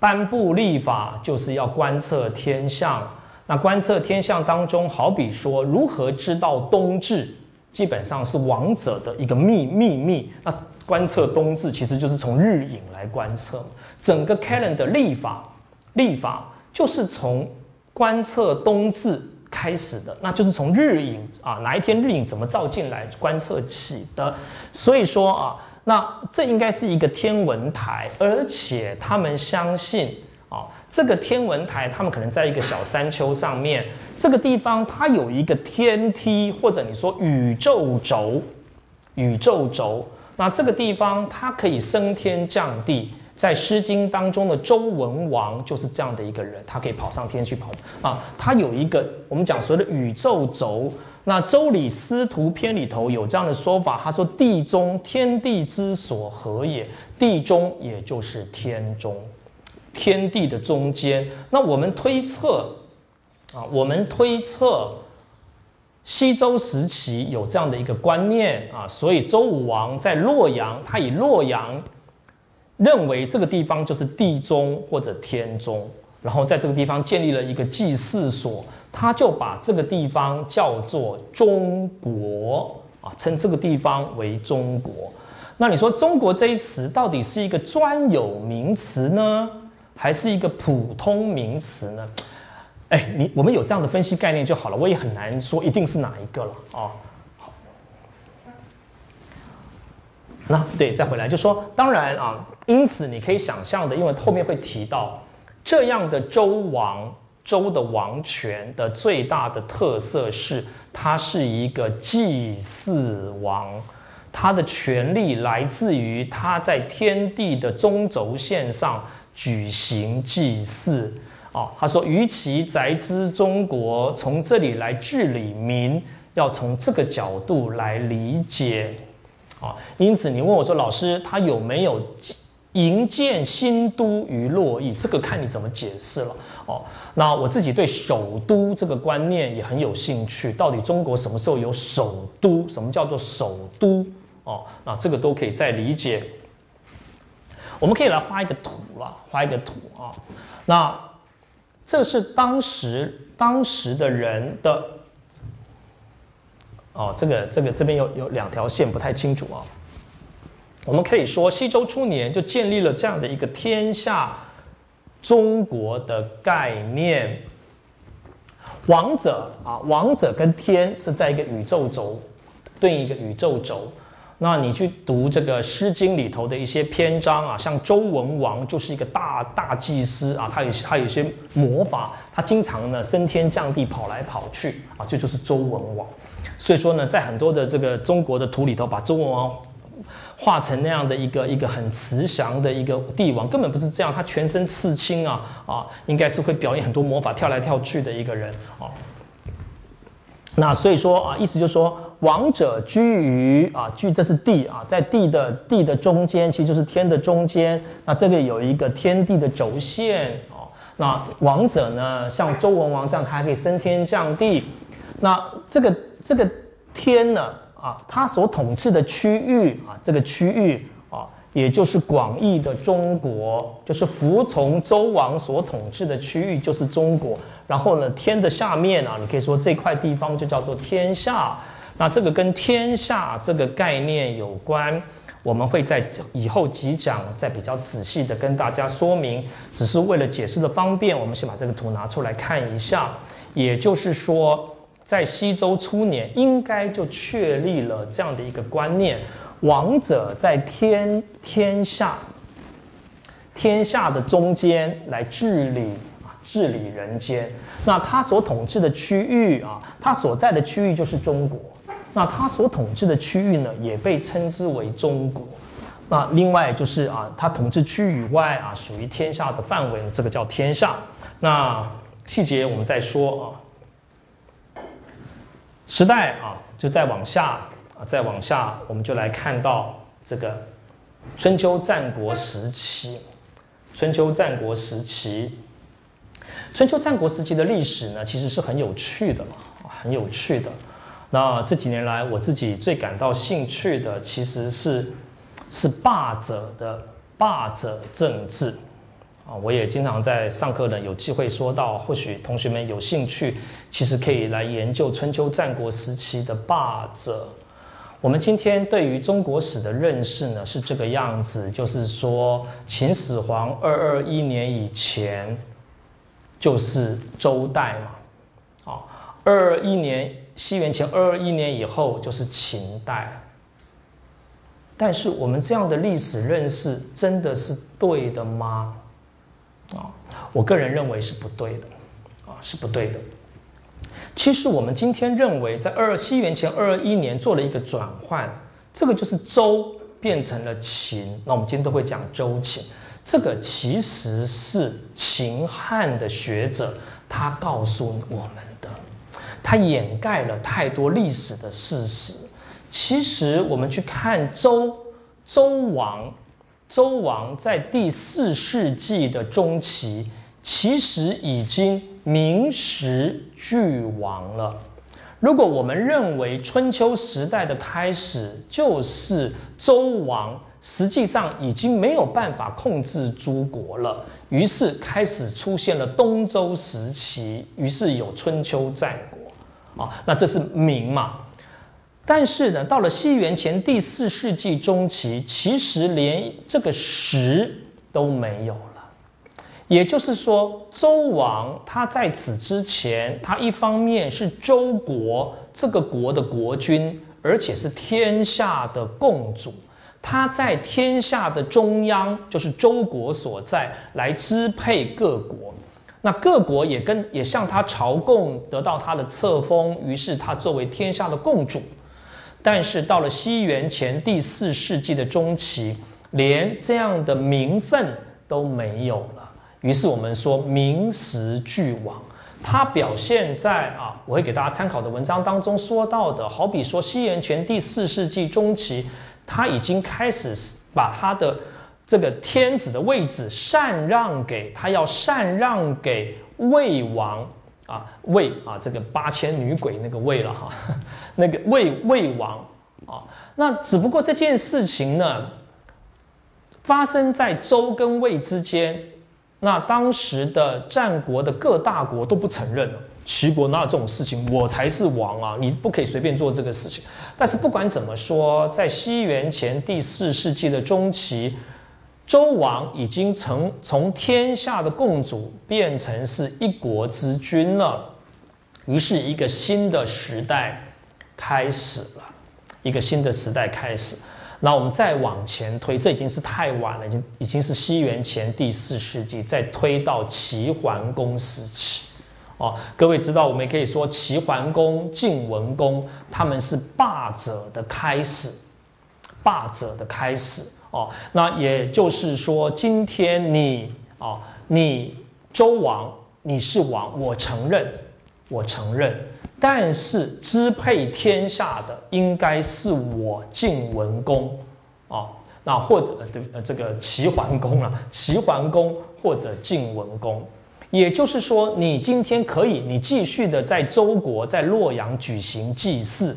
颁布立法就是要观测天象。那观测天象当中，好比说如何知道冬至，基本上是王者的一个秘秘密。那观测冬至，其实就是从日影来观测。整个 calendar 立法，立法就是从观测冬至。开始的，那就是从日影啊，哪一天日影怎么照进来观测起的。所以说啊，那这应该是一个天文台，而且他们相信啊，这个天文台他们可能在一个小山丘上面，这个地方它有一个天梯，或者你说宇宙轴，宇宙轴，那这个地方它可以升天降地。在《诗经》当中的周文王就是这样的一个人，他可以跑上天去跑啊。他有一个我们讲所谓的宇宙轴。那《周礼·司徒篇》里头有这样的说法，他说：“地中，天地之所合也。地中也就是天中，天地的中间。”那我们推测啊，我们推测西周时期有这样的一个观念啊，所以周武王在洛阳，他以洛阳。认为这个地方就是地中或者天中然后在这个地方建立了一个祭祀所，他就把这个地方叫做中国啊，称这个地方为中国。那你说“中国”这一词到底是一个专有名词呢，还是一个普通名词呢？哎，你我们有这样的分析概念就好了，我也很难说一定是哪一个了啊。好，那对，再回来就说，当然啊，因此你可以想象的，因为后面会提到这样的周王周的王权的最大的特色是，它是一个祭祀王。他的权力来自于他在天地的中轴线上举行祭祀。哦，他说：“与其宅之中国，从这里来治理民，要从这个角度来理解。”啊，因此你问我说：“老师，他有没有营建新都于洛邑？”这个看你怎么解释了。哦，那我自己对首都这个观念也很有兴趣。到底中国什么时候有首都？什么叫做首都？哦，那这个都可以再理解。我们可以来画一个图了，画一个图啊。那这是当时当时的人的哦，这个这个这边有有两条线不太清楚啊。我们可以说，西周初年就建立了这样的一个天下中国的概念。王者啊，王者跟天是在一个宇宙轴对应一个宇宙轴。那你去读这个《诗经》里头的一些篇章啊，像周文王就是一个大大祭司啊，他有他有些魔法，他经常呢升天降地跑来跑去啊，这就是周文王。所以说呢，在很多的这个中国的图里头，把周文王画成那样的一个一个很慈祥的一个帝王，根本不是这样，他全身刺青啊啊，应该是会表演很多魔法，跳来跳去的一个人啊。那所以说啊，意思就是说。王者居于啊，居这是地啊，在地的地的中间，其实就是天的中间。那这个有一个天地的轴线哦。那王者呢，像周文王这样，他还可以升天降地。那这个这个天呢，啊，他所统治的区域啊，这个区域啊，也就是广义的中国，就是服从周王所统治的区域，就是中国。然后呢，天的下面啊，你可以说这块地方就叫做天下。那这个跟天下这个概念有关，我们会在以后几讲再比较仔细的跟大家说明。只是为了解释的方便，我们先把这个图拿出来看一下。也就是说，在西周初年，应该就确立了这样的一个观念：王者在天天下天下的中间来治理啊，治理人间。那他所统治的区域啊，他所在的区域就是中国。那他所统治的区域呢，也被称之为中国。那另外就是啊，他统治区域以外啊，属于天下的范围，这个叫天下。那细节我们再说啊。时代啊，就再往下啊，再往下，我们就来看到这个春秋战国时期。春秋战国时期，春秋战国时期的历史呢，其实是很有趣的，很有趣的。那这几年来，我自己最感到兴趣的，其实是是霸者的霸者政治啊。我也经常在上课呢，有机会说到，或许同学们有兴趣，其实可以来研究春秋战国时期的霸者。我们今天对于中国史的认识呢，是这个样子，就是说秦始皇二二一年以前就是周代嘛，啊，二二一年。西元前二二一年以后就是秦代，但是我们这样的历史认识真的是对的吗？啊，我个人认为是不对的，啊，是不对的。其实我们今天认为，在二西元前二二一年做了一个转换，这个就是周变成了秦。那我们今天都会讲周秦，这个其实是秦汉的学者他告诉我们。的，他掩盖了太多历史的事实。其实我们去看周周王，周王在第四世纪的中期，其实已经名实俱亡了。如果我们认为春秋时代的开始就是周王实际上已经没有办法控制诸国了，于是开始出现了东周时期，于是有春秋战国，啊，那这是明嘛？但是呢，到了西元前第四世纪中期，其实连这个时都没有了。也就是说，周王他在此之前，他一方面是周国这个国的国君，而且是天下的共主。他在天下的中央，就是周国所在，来支配各国。那各国也跟也向他朝贡，得到他的册封。于是他作为天下的共主。但是到了西元前第四世纪的中期，连这样的名分都没有了。于是我们说名实俱亡。它表现在啊，我会给大家参考的文章当中说到的，好比说西元前第四世纪中期。他已经开始把他的这个天子的位置禅让给他，要禅让给魏王啊，魏啊，这个八千女鬼那个魏了哈，那个魏魏王啊，那只不过这件事情呢，发生在周跟魏之间，那当时的战国的各大国都不承认。齐国哪有这种事情？我才是王啊！你不可以随便做这个事情。但是不管怎么说，在西元前第四世纪的中期，周王已经从从天下的共主变成是一国之君了。于是，一个新的时代开始了，一个新的时代开始。那我们再往前推，这已经是太晚了，已经已经是西元前第四世纪，再推到齐桓公时期。哦，各位知道，我们也可以说齐桓公、晋文公他们是霸者的开始，霸者的开始。哦，那也就是说，今天你哦，你周王你是王，我承认，我承认，但是支配天下的应该是我晋文公，啊，那或者对呃这个齐桓公啊，齐桓公或者晋文公。也就是说，你今天可以，你继续的在周国，在洛阳举行祭祀，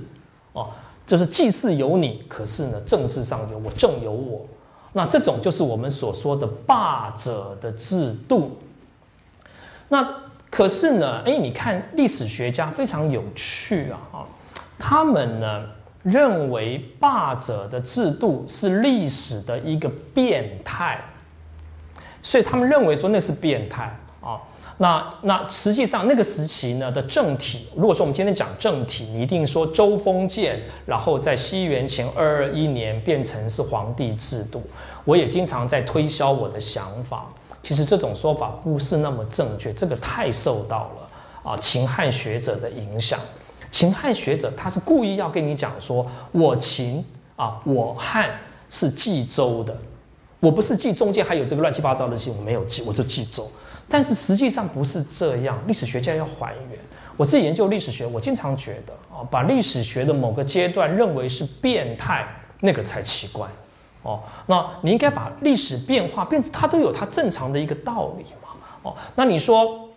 哦，就是祭祀有你，可是呢，政治上有我，政有我，那这种就是我们所说的霸者的制度。那可是呢，哎，你看历史学家非常有趣啊，哈，他们呢认为霸者的制度是历史的一个变态，所以他们认为说那是变态。啊，那那实际上那个时期呢的政体，如果说我们今天讲政体，你一定说周封建，然后在西元前二二一年变成是皇帝制度。我也经常在推销我的想法，其实这种说法不是那么正确，这个太受到了啊秦汉学者的影响。秦汉学者他是故意要跟你讲说，我秦啊，我汉是冀州的，我不是冀中间还有这个乱七八糟的记，我没有记，我就冀州。但是实际上不是这样，历史学家要还原。我自己研究历史学，我经常觉得啊，把历史学的某个阶段认为是变态，那个才奇怪哦。那你应该把历史变化变，它都有它正常的一个道理嘛。哦，那你说，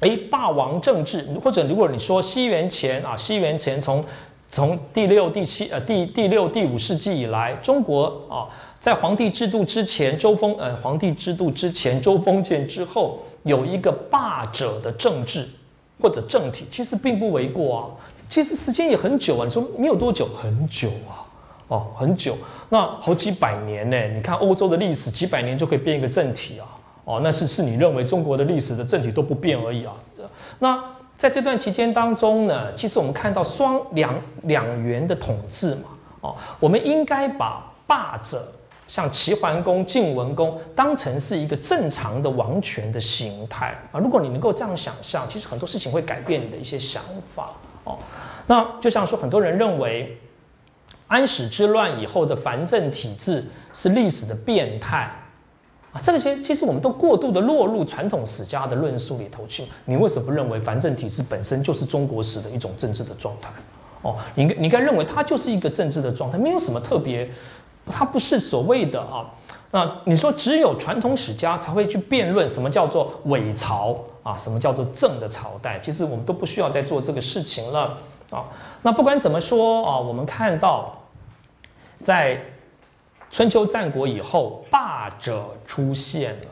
哎，霸王政治，或者如果你说西元前啊，西元前从从第六、第七呃第第六、第五世纪以来，中国啊。在皇帝制度之前，周封呃，皇帝制度之前，周封建之后，有一个霸者的政治或者政体，其实并不为过啊。其实时间也很久啊，你说没有多久，很久啊，哦，很久，那好几百年呢。你看欧洲的历史，几百年就可以变一个政体啊，哦，那是是你认为中国的历史的政体都不变而已啊。那在这段期间当中呢，其实我们看到双两两元的统治嘛，哦，我们应该把霸者。像齐桓公、晋文公当成是一个正常的王权的形态啊！如果你能够这样想象，其实很多事情会改变你的一些想法哦。那就像说，很多人认为安史之乱以后的藩镇体制是历史的变态啊，这些其实我们都过度的落入传统史家的论述里头去。你为什么不认为藩镇体制本身就是中国史的一种政治的状态？哦，你应该你应该认为它就是一个政治的状态，没有什么特别。它不是所谓的啊，那你说只有传统史家才会去辩论什么叫做伪朝啊，什么叫做正的朝代？其实我们都不需要再做这个事情了啊。那不管怎么说啊，我们看到在春秋战国以后，霸者出现了。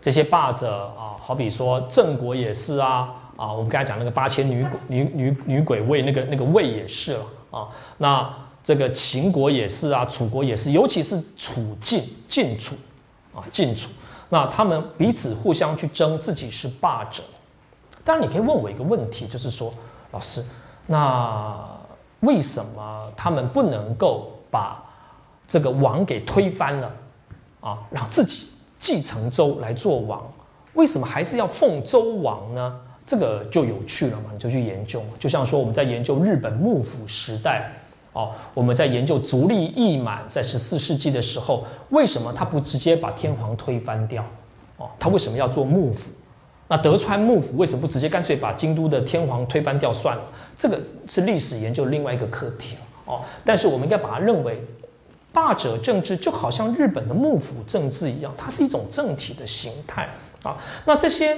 这些霸者啊，好比说郑国也是啊，啊，我们刚才讲那个八千女女女女鬼卫，那个那个卫也是了啊。那这个秦国也是啊，楚国也是，尤其是楚晋晋楚啊，晋楚，那他们彼此互相去争，自己是霸者。当然，你可以问我一个问题，就是说，老师，那为什么他们不能够把这个王给推翻了啊，让自己？继承周来做王，为什么还是要奉周王呢？这个就有趣了嘛，你就去研究。就像说我们在研究日本幕府时代，哦，我们在研究足利义满在十四世纪的时候，为什么他不直接把天皇推翻掉？哦，他为什么要做幕府？那德川幕府为什么不直接干脆把京都的天皇推翻掉算了？这个是历史研究另外一个课题哦。但是我们应该把它认为。霸者政治就好像日本的幕府政治一样，它是一种政体的形态啊。那这些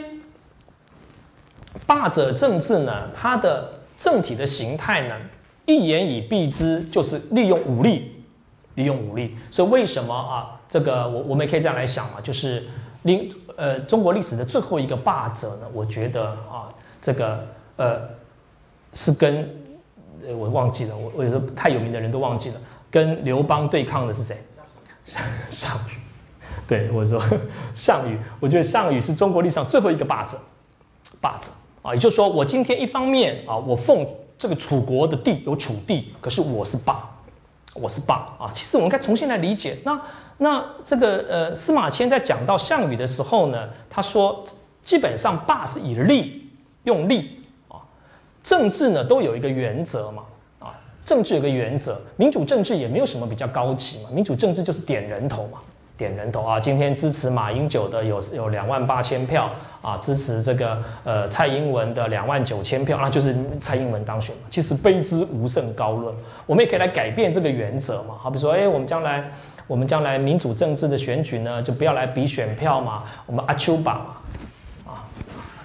霸者政治呢，它的政体的形态呢，一言以蔽之，就是利用武力，利用武力。所以为什么啊？这个我我们也可以这样来想啊，就是历呃中国历史的最后一个霸者呢，我觉得啊，这个呃是跟呃我忘记了，我我有时候太有名的人都忘记了。跟刘邦对抗的是谁？项羽。对我说，项羽，我觉得项羽是中国历史上最后一个霸者，霸者啊，也就是说，我今天一方面啊，我奉这个楚国的地有楚地，可是我是霸，我是霸啊。其实我们该重新来理解。那那这个呃，司马迁在讲到项羽的时候呢，他说，基本上霸是以利用利啊，政治呢都有一个原则嘛。啊政治有个原则，民主政治也没有什么比较高级嘛。民主政治就是点人头嘛，点人头啊。今天支持马英九的有有两万八千票啊，支持这个呃蔡英文的两万九千票，那就是蔡英文当选嘛。其实卑之无甚高论，我们也可以来改变这个原则嘛。好比说，哎，我们将来我们将来民主政治的选举呢，就不要来比选票嘛，我们阿丘巴嘛。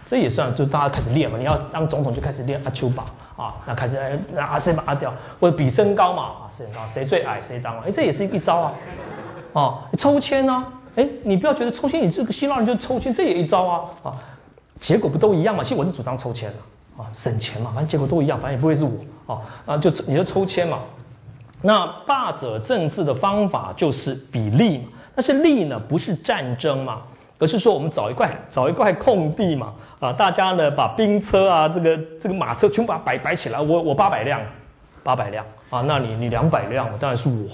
这也算，就大家开始练嘛。你要当总统就开始练阿丘巴啊，那开始哎那阿谁把阿掉，或者比身高嘛啊，身高谁最矮谁当啊？哎，这也是一招啊，哦，抽签呢？哎，你不要觉得抽签，你这个希腊人就抽签，这也一招啊啊，结果不都一样嘛？其实我是主张抽签的啊，省钱嘛，反正结果都一样，反正也不会是我啊啊，就你就抽签嘛。那霸者政治的方法就是比例嘛，但是利呢不是战争嘛，而是说我们找一块找一块空地嘛。啊，大家呢把兵车啊，这个这个马车全部把它摆摆起来。我我八百辆，八百辆啊，那你你两百辆，当然是我，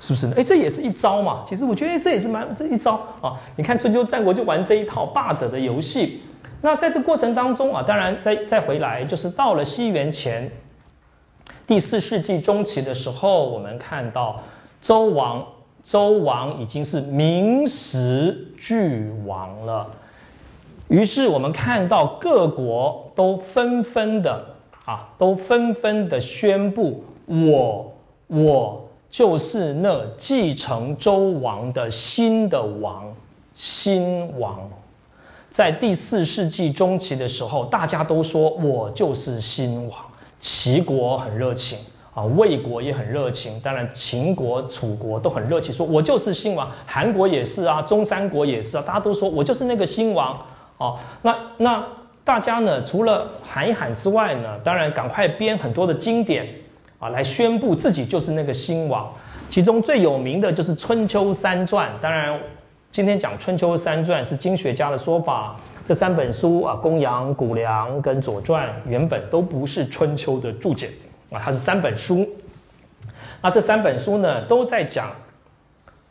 是不是呢？哎，这也是一招嘛。其实我觉得这也是蛮这一招啊。你看春秋战国就玩这一套霸者的游戏。那在这过程当中啊，当然再再回来，就是到了西元前第四世纪中期的时候，我们看到周王周王已经是名实俱亡了。于是我们看到各国都纷纷的啊，都纷纷的宣布，我我就是那继承周王的新的王，新王。在第四世纪中期的时候，大家都说我就是新王。齐国很热情啊，魏国也很热情，当然秦国、楚国都很热情，说我就是新王。韩国也是啊，中山国也是啊，大家都说我就是那个新王。哦，那那大家呢？除了喊一喊之外呢，当然赶快编很多的经典啊，来宣布自己就是那个新王。其中最有名的就是《春秋三传》。当然，今天讲《春秋三传》是经学家的说法。这三本书啊，《公羊》《谷梁》跟《左传》原本都不是春秋的注解啊，它是三本书。那这三本书呢，都在讲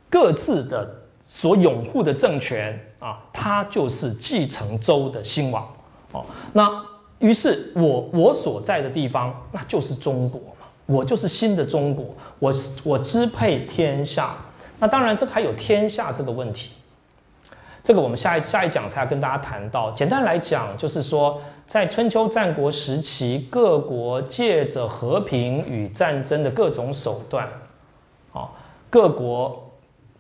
各自的所拥护的政权。啊，他就是继承周的新王，哦，那于是我我所在的地方，那就是中国嘛，我就是新的中国，我我支配天下，那当然这还有天下这个问题，这个我们下一下一讲才要跟大家谈到。简单来讲，就是说在春秋战国时期，各国借着和平与战争的各种手段，啊，各国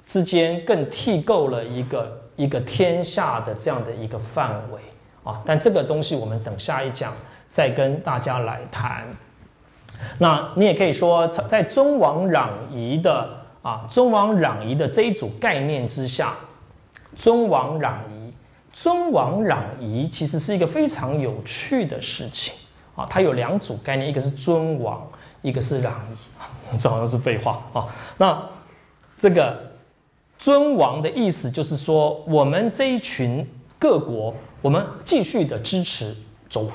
之间更替构了一个。一个天下的这样的一个范围啊，但这个东西我们等下一讲再跟大家来谈。那你也可以说，在尊王攘夷的啊尊王攘夷的这一组概念之下，尊王攘夷，尊王攘夷其实是一个非常有趣的事情啊。它有两组概念，一个是尊王，一个是攘夷，这好像是废话啊。那这个尊王的意思就是说，我们这一群各国，我们继续的支持周王，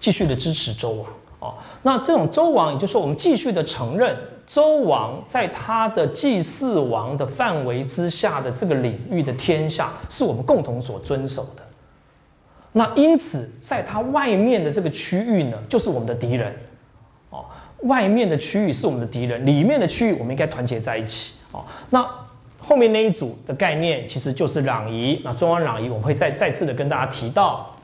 继续的支持周王。哦，那这种周王，也就是说，我们继续的承认周王在他的祭祀王的范围之下的这个领域的天下，是我们共同所遵守的。那因此，在他外面的这个区域呢，就是我们的敌人。哦，外面的区域是我们的敌人，里面的区域我们应该团结在一起。哦，那后面那一组的概念其实就是攘夷。那中央攘夷，我们会再再次的跟大家提到。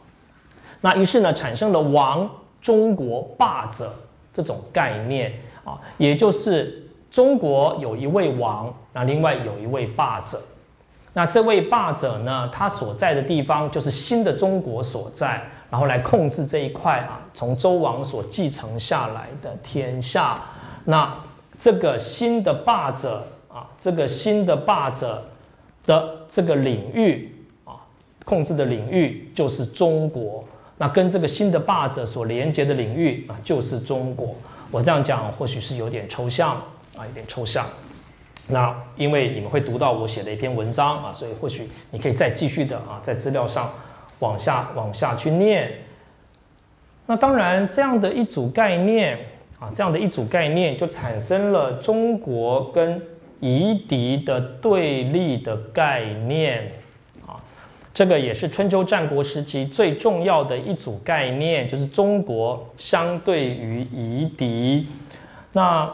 那于是呢，产生了王。中国霸者这种概念啊，也就是中国有一位王，那另外有一位霸者，那这位霸者呢，他所在的地方就是新的中国所在，然后来控制这一块啊，从周王所继承下来的天下。那这个新的霸者这个新的霸者的这个领域啊，控制的领域就是中国。那跟这个新的霸者所连接的领域啊，就是中国。我这样讲或许是有点抽象啊，有点抽象。那因为你们会读到我写的一篇文章啊，所以或许你可以再继续的啊，在资料上往下往下去念。那当然，这样的一组概念啊，这样的一组概念就产生了中国跟夷狄的对立的概念啊。这个也是春秋战国时期最重要的一组概念，就是中国相对于夷狄。那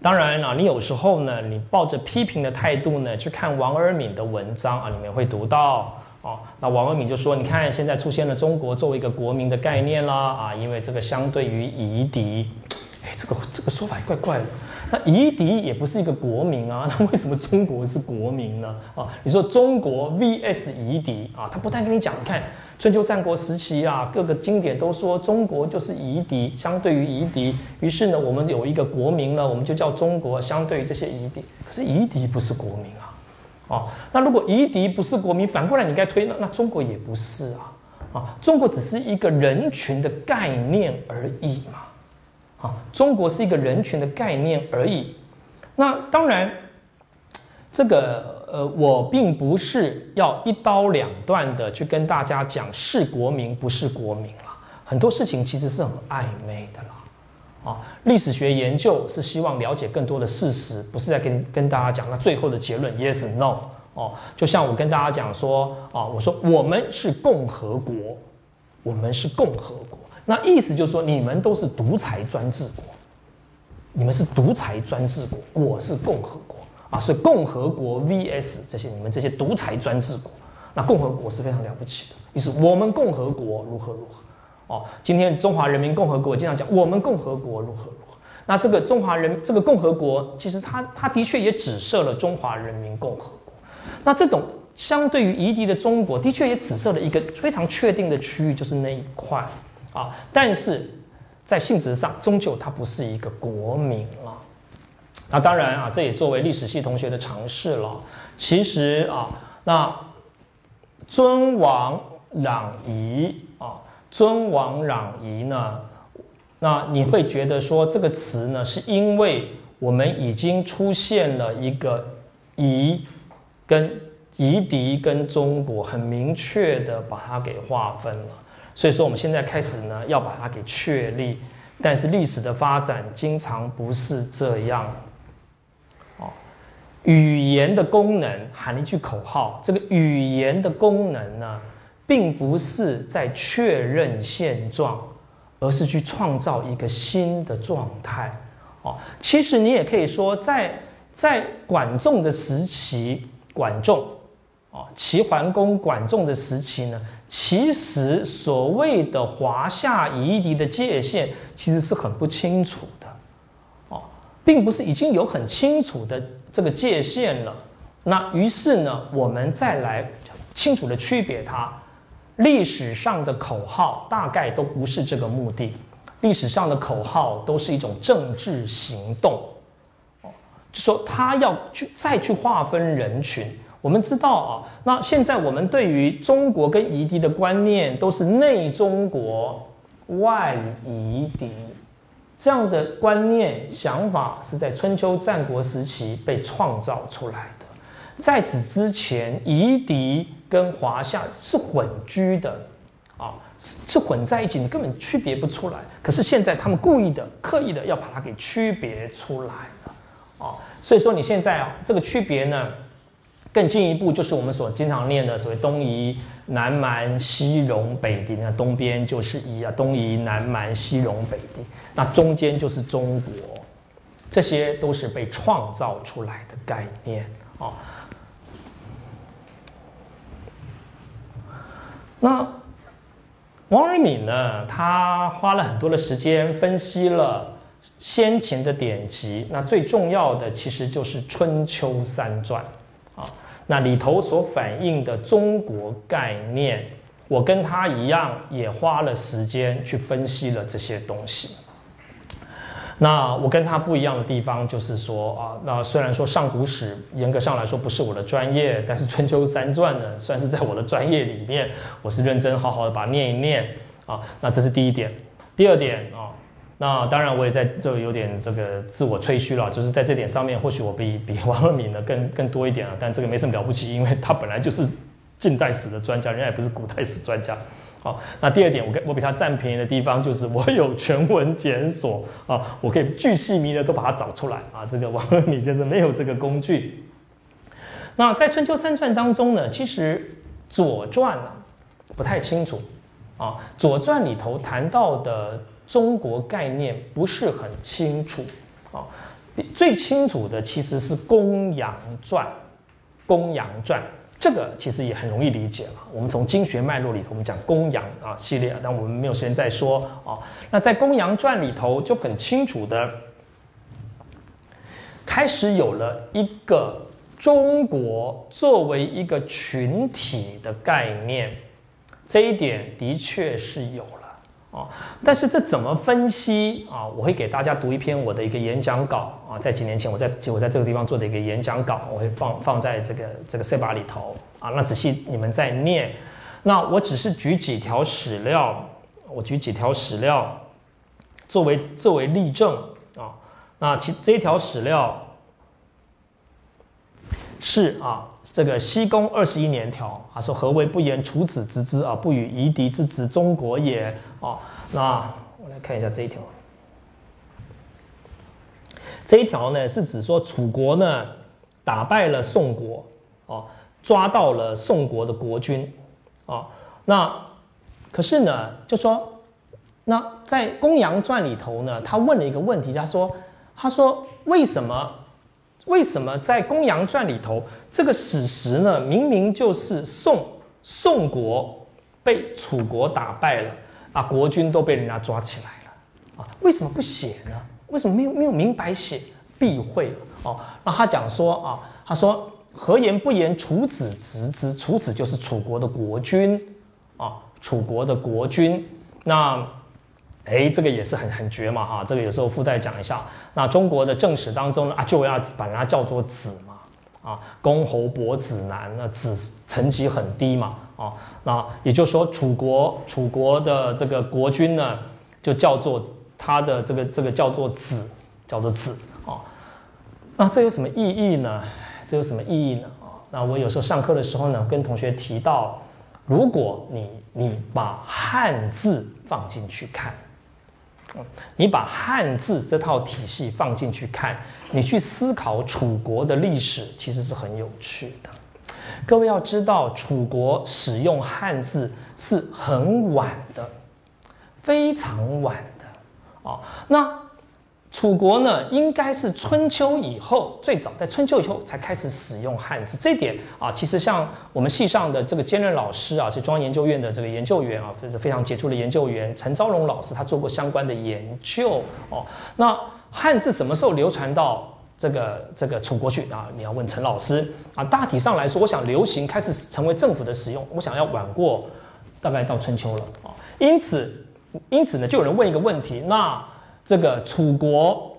当然啊，你有时候呢，你抱着批评的态度呢，去看王尔敏的文章啊，里面会读到哦。那王尔敏就说：“你看，现在出现了中国作为一个国民的概念啦啊，因为这个相对于夷狄，哎，这个这个说法怪怪的。”那夷狄也不是一个国民啊，那为什么中国是国民呢？啊，你说中国 VS 夷狄啊，他不但跟你讲，你看春秋战国时期啊，各个经典都说中国就是夷狄，相对于夷狄，于是呢，我们有一个国民了，我们就叫中国，相对于这些夷狄。可是夷狄不是国民啊，哦，那如果夷狄不是国民，反过来你该推那那中国也不是啊，啊，中国只是一个人群的概念而已嘛。啊，中国是一个人群的概念而已。那当然，这个呃，我并不是要一刀两断的去跟大家讲是国民不是国民了。很多事情其实是很暧昧的啦。啊，历史学研究是希望了解更多的事实，不是在跟跟大家讲那最后的结论 yes no 哦。就像我跟大家讲说啊，我说我们是共和国，我们是共和国。那意思就是说，你们都是独裁专制国，你们是独裁专制国，我是共和国啊，所以共和国 VS 这些你们这些独裁专制国，那共和国是非常了不起的。意思我们共和国如何如何哦，今天中华人民共和国经常讲我们共和国如何如何，那这个中华人这个共和国其实它它的确也只设了中华人民共和国，那这种相对于夷狄的中国，的确也只设了一个非常确定的区域，就是那一块。啊，但是在性质上，终究它不是一个国民了。那当然啊，这也作为历史系同学的尝试了。其实啊，那尊王攘夷啊，尊王攘夷呢，那你会觉得说这个词呢，是因为我们已经出现了一个夷跟夷狄跟中国很明确的把它给划分了。所以说，我们现在开始呢，要把它给确立。但是历史的发展经常不是这样。哦，语言的功能喊一句口号，这个语言的功能呢，并不是在确认现状，而是去创造一个新的状态。哦，其实你也可以说，在在管仲的时期，管仲，哦，齐桓公管仲的时期呢。其实所谓的华夏夷狄的界限，其实是很不清楚的，哦，并不是已经有很清楚的这个界限了。那于是呢，我们再来清楚的区别它。历史上的口号大概都不是这个目的，历史上的口号都是一种政治行动。哦，就说他要去再去划分人群。我们知道啊，那现在我们对于中国跟夷狄的观念都是内中国、外夷狄这样的观念想法，是在春秋战国时期被创造出来的。在此之前，夷狄跟华夏是混居的，啊，是是混在一起，你根本区别不出来。可是现在他们故意的、刻意的要把它给区别出来了，啊，所以说你现在啊，这个区别呢？更进一步，就是我们所经常念的所谓东夷、南蛮、西戎、北狄。那东边就是夷啊，东夷、南蛮、西戎、北狄。那中间就是中国，这些都是被创造出来的概念啊。那王尔敏呢？他花了很多的时间分析了先秦的典籍。那最重要的其实就是《春秋三传》。那里头所反映的中国概念，我跟他一样，也花了时间去分析了这些东西。那我跟他不一样的地方，就是说啊，那虽然说上古史严格上来说不是我的专业，但是春秋三传呢，算是在我的专业里面，我是认真好好的把它念一念啊。那这是第一点，第二点啊。那当然，我也在这有点这个自我吹嘘了，就是在这点上面，或许我比 比王二敏呢更更多一点了。但这个没什么了不起，因为他本来就是近代史的专家，人家也不是古代史专家。好，那第二点，我跟我比他占便宜的地方，就是我有全文检索啊，我可以巨细靡的都把它找出来啊。这个王二敏先生没有这个工具。那在春秋三传当中呢，其实左传呢不太清楚啊，左传里头谈到的。中国概念不是很清楚啊，最清楚的其实是《公羊传》，《公羊传》这个其实也很容易理解了。我们从经学脉络里头，我们讲公羊啊系列，但我们没有时间再说啊。那在《公羊传》里头就很清楚的开始有了一个中国作为一个群体的概念，这一点的确是有了。啊，但是这怎么分析啊？我会给大家读一篇我的一个演讲稿啊，在几年前我在我在这个地方做的一个演讲稿，我会放放在这个这个 C 把里头啊。那仔细你们再念，那我只是举几条史料，我举几条史料作为作为例证啊。那其这一条史料是啊。这个西宫二十一年条啊，说何为不言楚子之之啊，不与夷狄之子中国也哦。那我来看一下这一条，这一条呢是指说楚国呢打败了宋国啊，抓到了宋国的国君啊。那可是呢，就说那在公羊传里头呢，他问了一个问题，他说他说为什么？为什么在《公羊传》里头，这个史实呢？明明就是宋宋国被楚国打败了啊，国君都被人家抓起来了啊，为什么不写呢？为什么没有没有明白写？避讳哦。那他讲说啊，他说何言不言楚子侄之？楚子就是楚国的国君啊，楚国的国君。那哎，这个也是很很绝嘛哈，这个有时候附带讲一下。那中国的正史当中呢啊，就要把它叫做子嘛啊，公侯伯子男，那子层级很低嘛啊，那也就是说楚国楚国的这个国君呢，就叫做他的这个这个叫做子，叫做子啊。那这有什么意义呢？这有什么意义呢？啊，那我有时候上课的时候呢，跟同学提到，如果你你把汉字放进去看。你把汉字这套体系放进去看，你去思考楚国的历史，其实是很有趣的。各位要知道，楚国使用汉字是很晚的，非常晚的啊。那。楚国呢，应该是春秋以后最早，在春秋以后才开始使用汉字。这点啊，其实像我们系上的这个兼任老师啊，是中央研究院的这个研究员啊，这是非常杰出的研究员陈昭荣老师，他做过相关的研究哦。那汉字什么时候流传到这个这个楚国去啊？你要问陈老师啊。大体上来说，我想流行开始成为政府的使用，我想要晚过大概到春秋了啊。因此，因此呢，就有人问一个问题，那。这个楚国，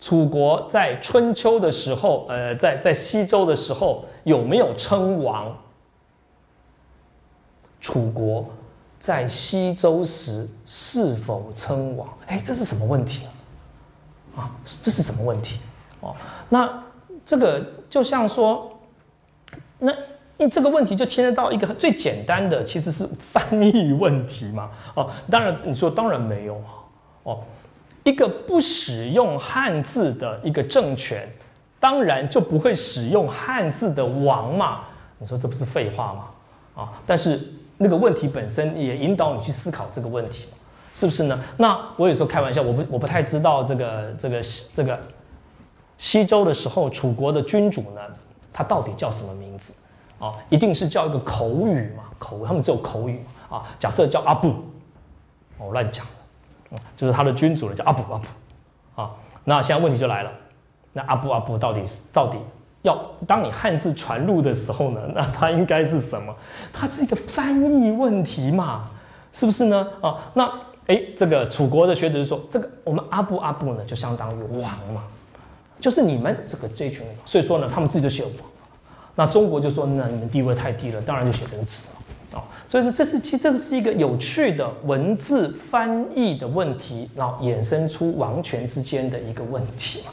楚国在春秋的时候，呃，在在西周的时候有没有称王？楚国在西周时是否称王？哎，这是什么问题啊？啊，这是什么问题？哦，那这个就像说，那因这个问题就牵涉到一个最简单的，其实是翻译问题嘛。哦，当然你说当然没有啊。哦，一个不使用汉字的一个政权，当然就不会使用汉字的王嘛。你说这不是废话吗？啊，但是。那个问题本身也引导你去思考这个问题，是不是呢？那我有时候开玩笑，我不我不太知道这个这个这个西周的时候，楚国的君主呢，他到底叫什么名字啊？一定是叫一个口语嘛？口他们只有口语啊。假设叫阿布，我乱讲，就是他的君主呢，叫阿布阿布啊。那现在问题就来了，那阿布阿布到底是到底？要当你汉字传入的时候呢，那它应该是什么？它是一个翻译问题嘛，是不是呢？啊，那哎，这个楚国的学者就说，这个我们阿布阿布呢，就相当于王嘛，就是你们这个这群人，所以说呢，他们自己就写王。那中国就说，那你们地位太低了，当然就写成子啊。所以说，这是其实这个是一个有趣的文字翻译的问题，然后衍生出王权之间的一个问题嘛。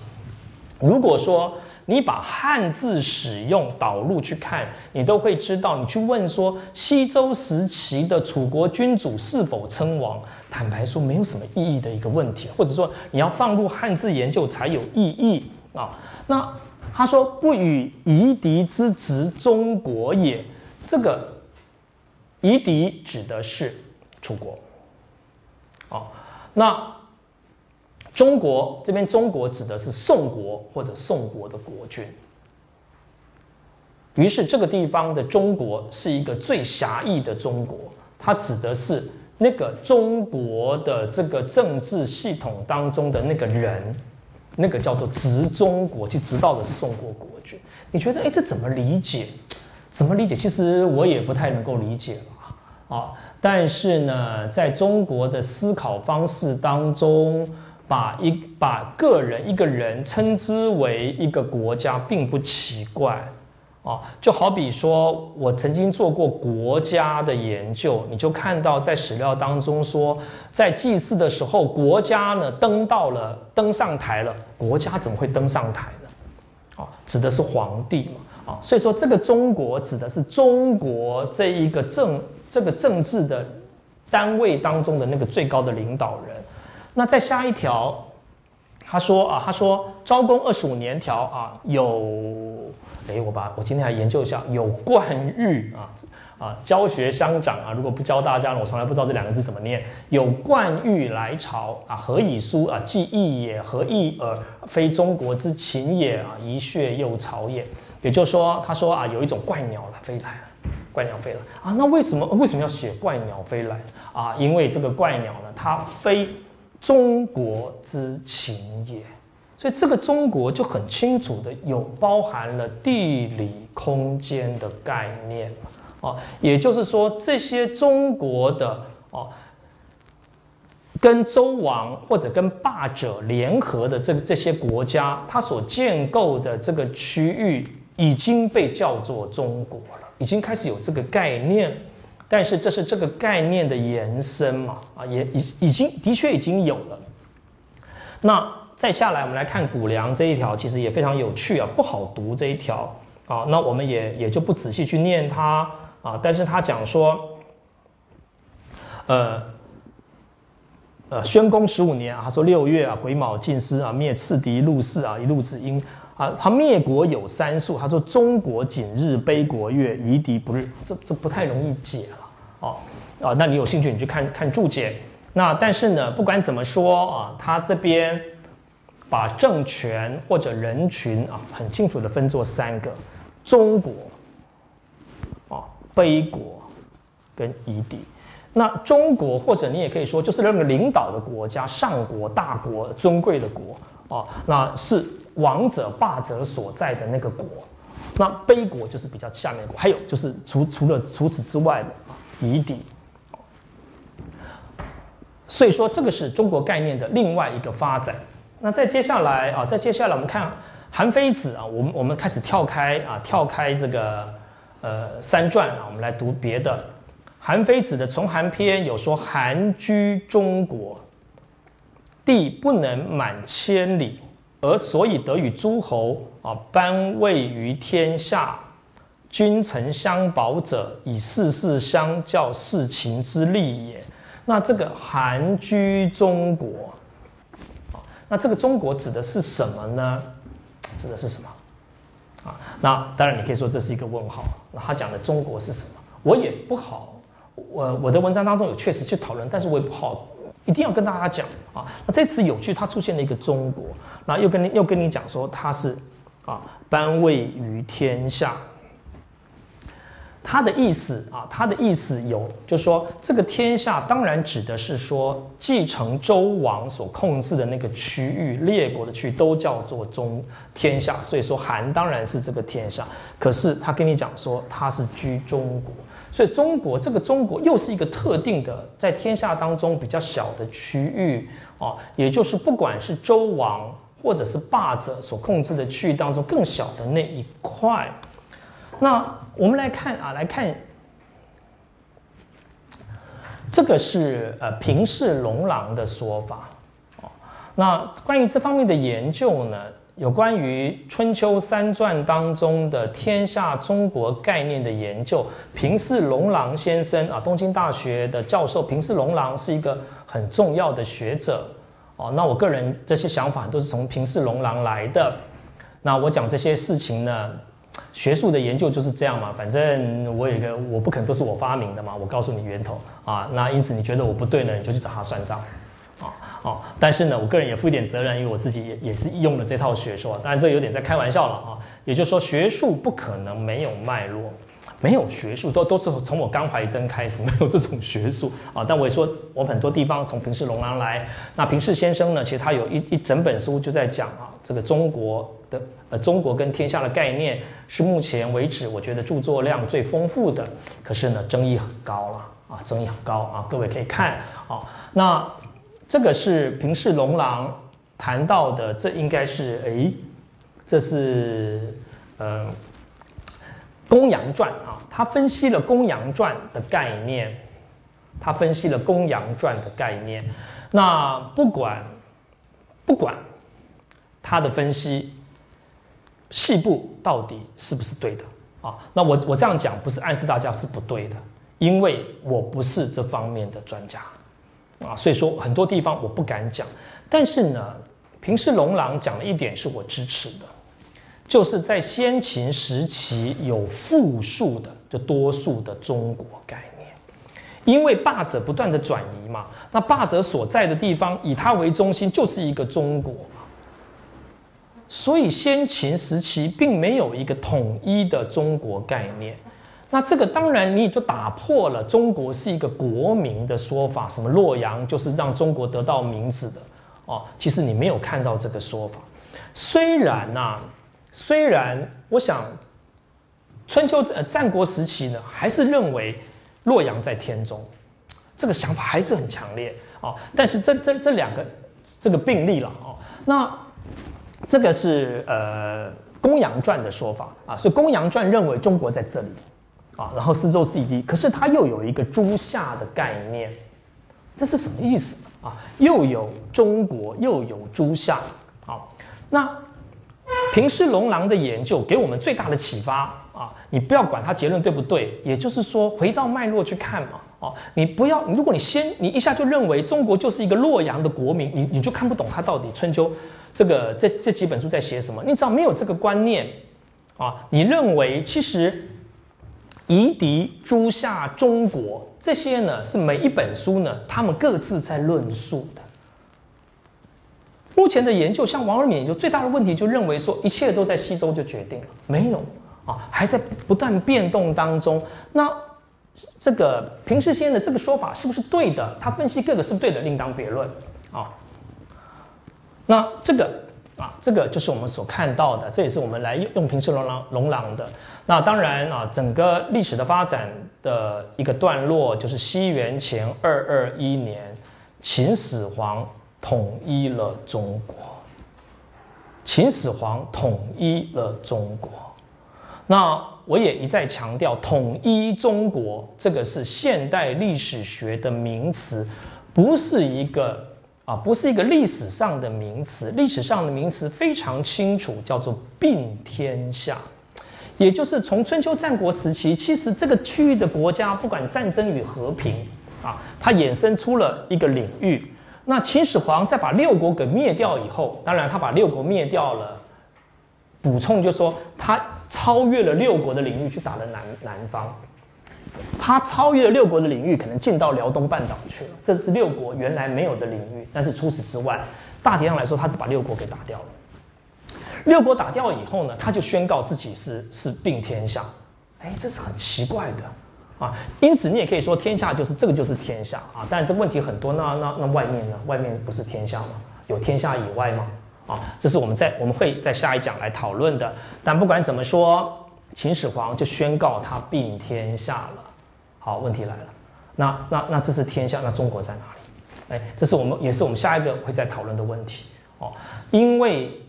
如果说。你把汉字使用导入去看，你都会知道。你去问说西周时期的楚国君主是否称王，坦白说没有什么意义的一个问题，或者说你要放入汉字研究才有意义啊。那他说不与夷狄之执中国也，这个夷狄指的是楚国。哦，那。中国这边，中国指的是宋国或者宋国的国君。于是，这个地方的中国是一个最狭义的中国，它指的是那个中国的这个政治系统当中的那个人，那个叫做执中国，去执到的是宋国国君。你觉得，哎，这怎么理解？怎么理解？其实我也不太能够理解了啊。但是呢，在中国的思考方式当中。把一把个人一个人称之为一个国家，并不奇怪啊。就好比说，我曾经做过国家的研究，你就看到在史料当中说，在祭祀的时候，国家呢登到了登上台了，国家怎么会登上台呢？啊，指的是皇帝嘛。啊，所以说这个中国指的是中国这一个政这个政治的单位当中的那个最高的领导人。那再下一条，他说啊，他说昭公二十五年条啊，有，哎，我把我今天来研究一下，有冠玉啊啊，教学相长啊，如果不教大家呢，我从来不知道这两个字怎么念。有冠玉来朝啊，何以书啊？既义也，何以耳？非中国之禽也啊！一血又朝也。也就是说，他说啊，有一种怪鸟了，飞来了，怪鸟飞了啊。那为什么为什么要写怪鸟飞来啊？因为这个怪鸟呢，它非。中国之情也，所以这个中国就很清楚的有包含了地理空间的概念哦，也就是说这些中国的哦，跟周王或者跟霸者联合的这这些国家，它所建构的这个区域已经被叫做中国了，已经开始有这个概念。但是这是这个概念的延伸嘛？啊，也已已经的确已经有了。那再下来，我们来看古梁这一条，其实也非常有趣啊，不好读这一条啊。那我们也也就不仔细去念它啊。但是他讲说，呃呃，宣公十五年啊，他说六月啊，癸卯进师啊，灭赤狄陆氏啊，一路子婴。啊，他灭国有三数。他说：“中国景日，悲国月，夷狄不日。”这这不太容易解了哦。啊，那你有兴趣，你去看看注解。那但是呢，不管怎么说啊，他这边把政权或者人群啊，很清楚的分作三个：中国啊、悲国跟夷狄。那中国或者你也可以说，就是那个领导的国家、上国、大国、尊贵的国啊，那是。王者霸者所在的那个国，那卑国就是比较下面，还有就是除除了除此之外的夷狄，所以说这个是中国概念的另外一个发展那再接下来啊，再接下来我们看韩非子啊，我们我们开始跳开啊，跳开这个呃三传啊，我们来读别的。韩非子的《从韩篇》有说：“韩居中国，地不能满千里，而所以得与诸侯啊班位于天下。君臣相保者，以事事相较，事情之利也。”那这个韩居中国。那这个中国指的是什么呢？指的是什么？啊，那当然你可以说这是一个问号。那他讲的中国是什么？我也不好，我我的文章当中有确实去讨论，但是我也不好一定要跟大家讲啊。那这次有趣，它出现了一个中国，那又跟你又跟你讲说它是啊，班位于天下。他的意思啊，他的意思有，就是说这个天下当然指的是说继承周王所控制的那个区域，列国的区都叫做中天下。所以说韩当然是这个天下，可是他跟你讲说他是居中国，所以中国这个中国又是一个特定的在天下当中比较小的区域啊，也就是不管是周王或者是霸者所控制的区域当中更小的那一块。那我们来看啊，来看这个是呃平氏龙郎的说法哦。那关于这方面的研究呢，有关于春秋三传当中的天下中国概念的研究，平氏龙郎先生啊，东京大学的教授平氏龙郎是一个很重要的学者哦。那我个人这些想法都是从平氏龙郎来的。那我讲这些事情呢？学术的研究就是这样嘛，反正我有一个，我不可能都是我发明的嘛，我告诉你源头啊，那因此你觉得我不对呢，你就去找他算账，啊哦，但是呢，我个人也负一点责任，因为我自己也也是用了这套学说，当然这有点在开玩笑了啊，也就是说学术不可能没有脉络。没有学术，都都是从我刚怀真开始 没有这种学术啊。但我也说，我很多地方从平氏龙郎来。那平氏先生呢，其实他有一一整本书就在讲啊，这个中国的呃中国跟天下的概念是目前为止我觉得著作量最丰富的。可是呢，争议很高了啊，争议很高啊。各位可以看啊，那这个是平氏龙郎谈到的，这应该是哎，这是呃。《公羊传》啊，他分析了《公羊传》的概念，他分析了《公羊传》的概念。那不管不管他的分析细部到底是不是对的啊？那我我这样讲不是暗示大家是不对的，因为我不是这方面的专家啊，所以说很多地方我不敢讲。但是呢，平时龙郎讲了一点是我支持的。就是在先秦时期有复数的，就多数的中国概念，因为霸者不断的转移嘛，那霸者所在的地方以他为中心就是一个中国嘛，所以先秦时期并没有一个统一的中国概念，那这个当然你也就打破了中国是一个国民的说法，什么洛阳就是让中国得到名字的哦，其实你没有看到这个说法，虽然呐。虽然我想，春秋呃战国时期呢，还是认为洛阳在天中，这个想法还是很强烈啊。但是这这这两个这个病例了啊，那这个是呃《公羊传》的说法啊，所以《公羊传》认为中国在这里啊，然后四周是一地，可是它又有一个诸夏的概念，这是什么意思啊？又有中国，又有诸夏啊，那。平氏龙狼的研究给我们最大的启发啊！你不要管他结论对不对，也就是说回到脉络去看嘛。哦，你不要，如果你先你一下就认为中国就是一个洛阳的国民，你你就看不懂他到底春秋这个这这几本书在写什么。你只要没有这个观念啊，你认为其实夷狄、诸夏、中国这些呢，是每一本书呢，他们各自在论述的。目前的研究，像王尔敏研究，最大的问题就认为说，一切都在西周就决定了，没有啊，还在不断变动当中。那这个平世先的这个说法是不是对的？他分析各个是对的，另当别论。那这个啊，这个就是我们所看到的，这也是我们来用平世龙狼龙狼的。那当然啊，整个历史的发展的一个段落，就是西元前二二一年，秦始皇。统一了中国，秦始皇统一了中国。那我也一再强调，统一中国这个是现代历史学的名词，不是一个啊，不是一个历史上的名词。历史上的名词非常清楚，叫做并天下，也就是从春秋战国时期，其实这个区域的国家，不管战争与和平啊，它衍生出了一个领域。那秦始皇在把六国给灭掉以后，当然他把六国灭掉了，补充就说他超越了六国的领域去打了南南方，他超越了六国的领域，可能进到辽东半岛去了，这是六国原来没有的领域。但是除此之外，大体上来说，他是把六国给打掉了。六国打掉以后呢，他就宣告自己是是并天下，哎，这是很奇怪的。啊，因此你也可以说天下就是这个就是天下啊，但是这问题很多，那那那外面呢？外面不是天下吗？有天下以外吗？啊，这是我们在我们会在下一讲来讨论的。但不管怎么说，秦始皇就宣告他并天下了。好，问题来了，那那那这是天下，那中国在哪里？哎，这是我们也是我们下一个会再讨论的问题哦，因为。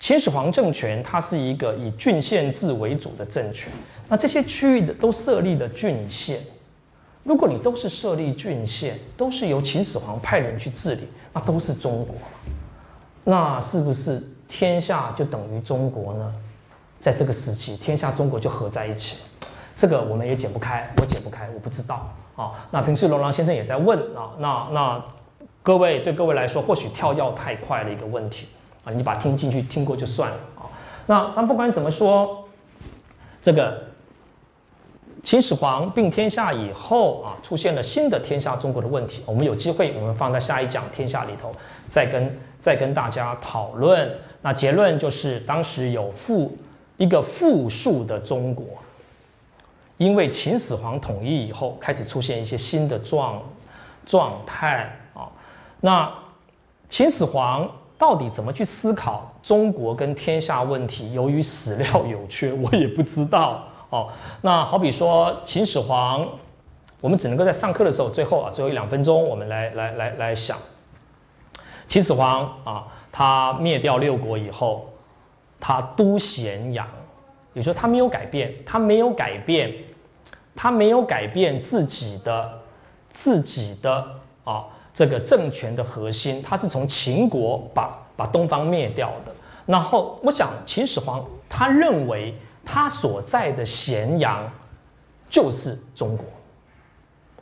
秦始皇政权，它是一个以郡县制为主的政权。那这些区域的都设立了郡县。如果你都是设立郡县，都是由秦始皇派人去治理，那都是中国。那是不是天下就等于中国呢？在这个时期，天下中国就合在一起了。这个我们也解不开，我解不开，我不知道啊。那平时龙狼先生也在问啊，那那各位对各位来说，或许跳跃太快的一个问题。啊，你把听进去，听过就算了啊。那但不管怎么说，这个秦始皇并天下以后啊，出现了新的天下中国的问题。我们有机会，我们放在下一讲天下里头，再跟再跟大家讨论。那结论就是，当时有富一个富庶的中国，因为秦始皇统一以后，开始出现一些新的状状态啊。那秦始皇。到底怎么去思考中国跟天下问题？由于史料有缺，我也不知道哦。那好比说秦始皇，我们只能够在上课的时候，最后啊，最后一两分钟，我们来来来来想，秦始皇啊，他灭掉六国以后，他都咸阳，也就是说他没有改变，他没有改变，他没有改变自己的自己的啊。这个政权的核心，他是从秦国把把东方灭掉的。然后，我想秦始皇他认为他所在的咸阳就是中国。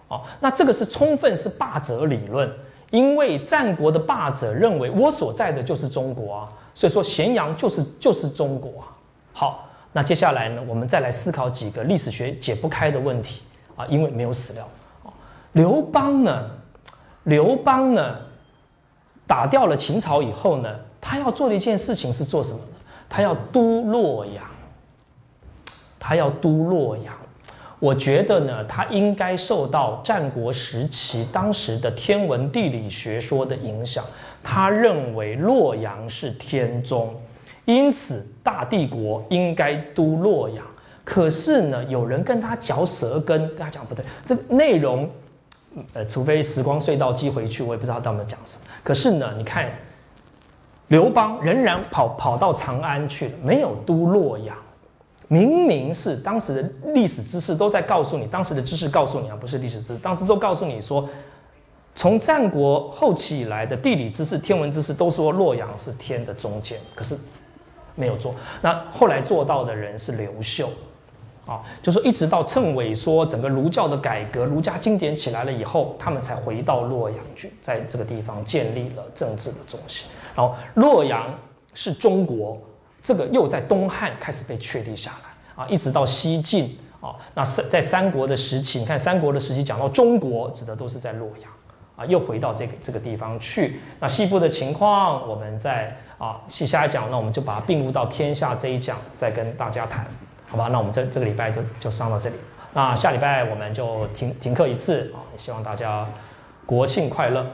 哦，那这个是充分是霸者理论，因为战国的霸者认为我所在的就是中国啊，所以说咸阳就是就是中国啊。好，那接下来呢，我们再来思考几个历史学解不开的问题啊，因为没有史料。刘邦呢？刘邦呢，打掉了秦朝以后呢，他要做的一件事情是做什么呢？他要都洛阳，他要都洛阳。我觉得呢，他应该受到战国时期当时的天文地理学说的影响。他认为洛阳是天中，因此大帝国应该都洛阳。可是呢，有人跟他嚼舌根，跟他讲不对，这内容。呃，除非时光隧道寄回去，我也不知道他们讲什么。可是呢，你看，刘邦仍然跑跑到长安去了，没有都洛阳。明明是当时的历史知识都在告诉你，当时的知识告诉你啊，不是历史知识，当时都告诉你说，从战国后期以来的地理知识、天文知识都说洛阳是天的中间，可是没有做。那后来做到的人是刘秀。啊，就说一直到谶纬说整个儒教的改革，儒家经典起来了以后，他们才回到洛阳去，在这个地方建立了政治的中心。然后洛阳是中国，这个又在东汉开始被确立下来啊，一直到西晋啊，那三在三国的时期，你看三国的时期讲到中国，指的都是在洛阳又回到这个这个地方去。那西部的情况，我们在啊细下一讲，那我们就把它并入到天下这一讲，再跟大家谈。好吧，那我们这这个礼拜就就上到这里。那下礼拜我们就停停课一次啊！希望大家国庆快乐。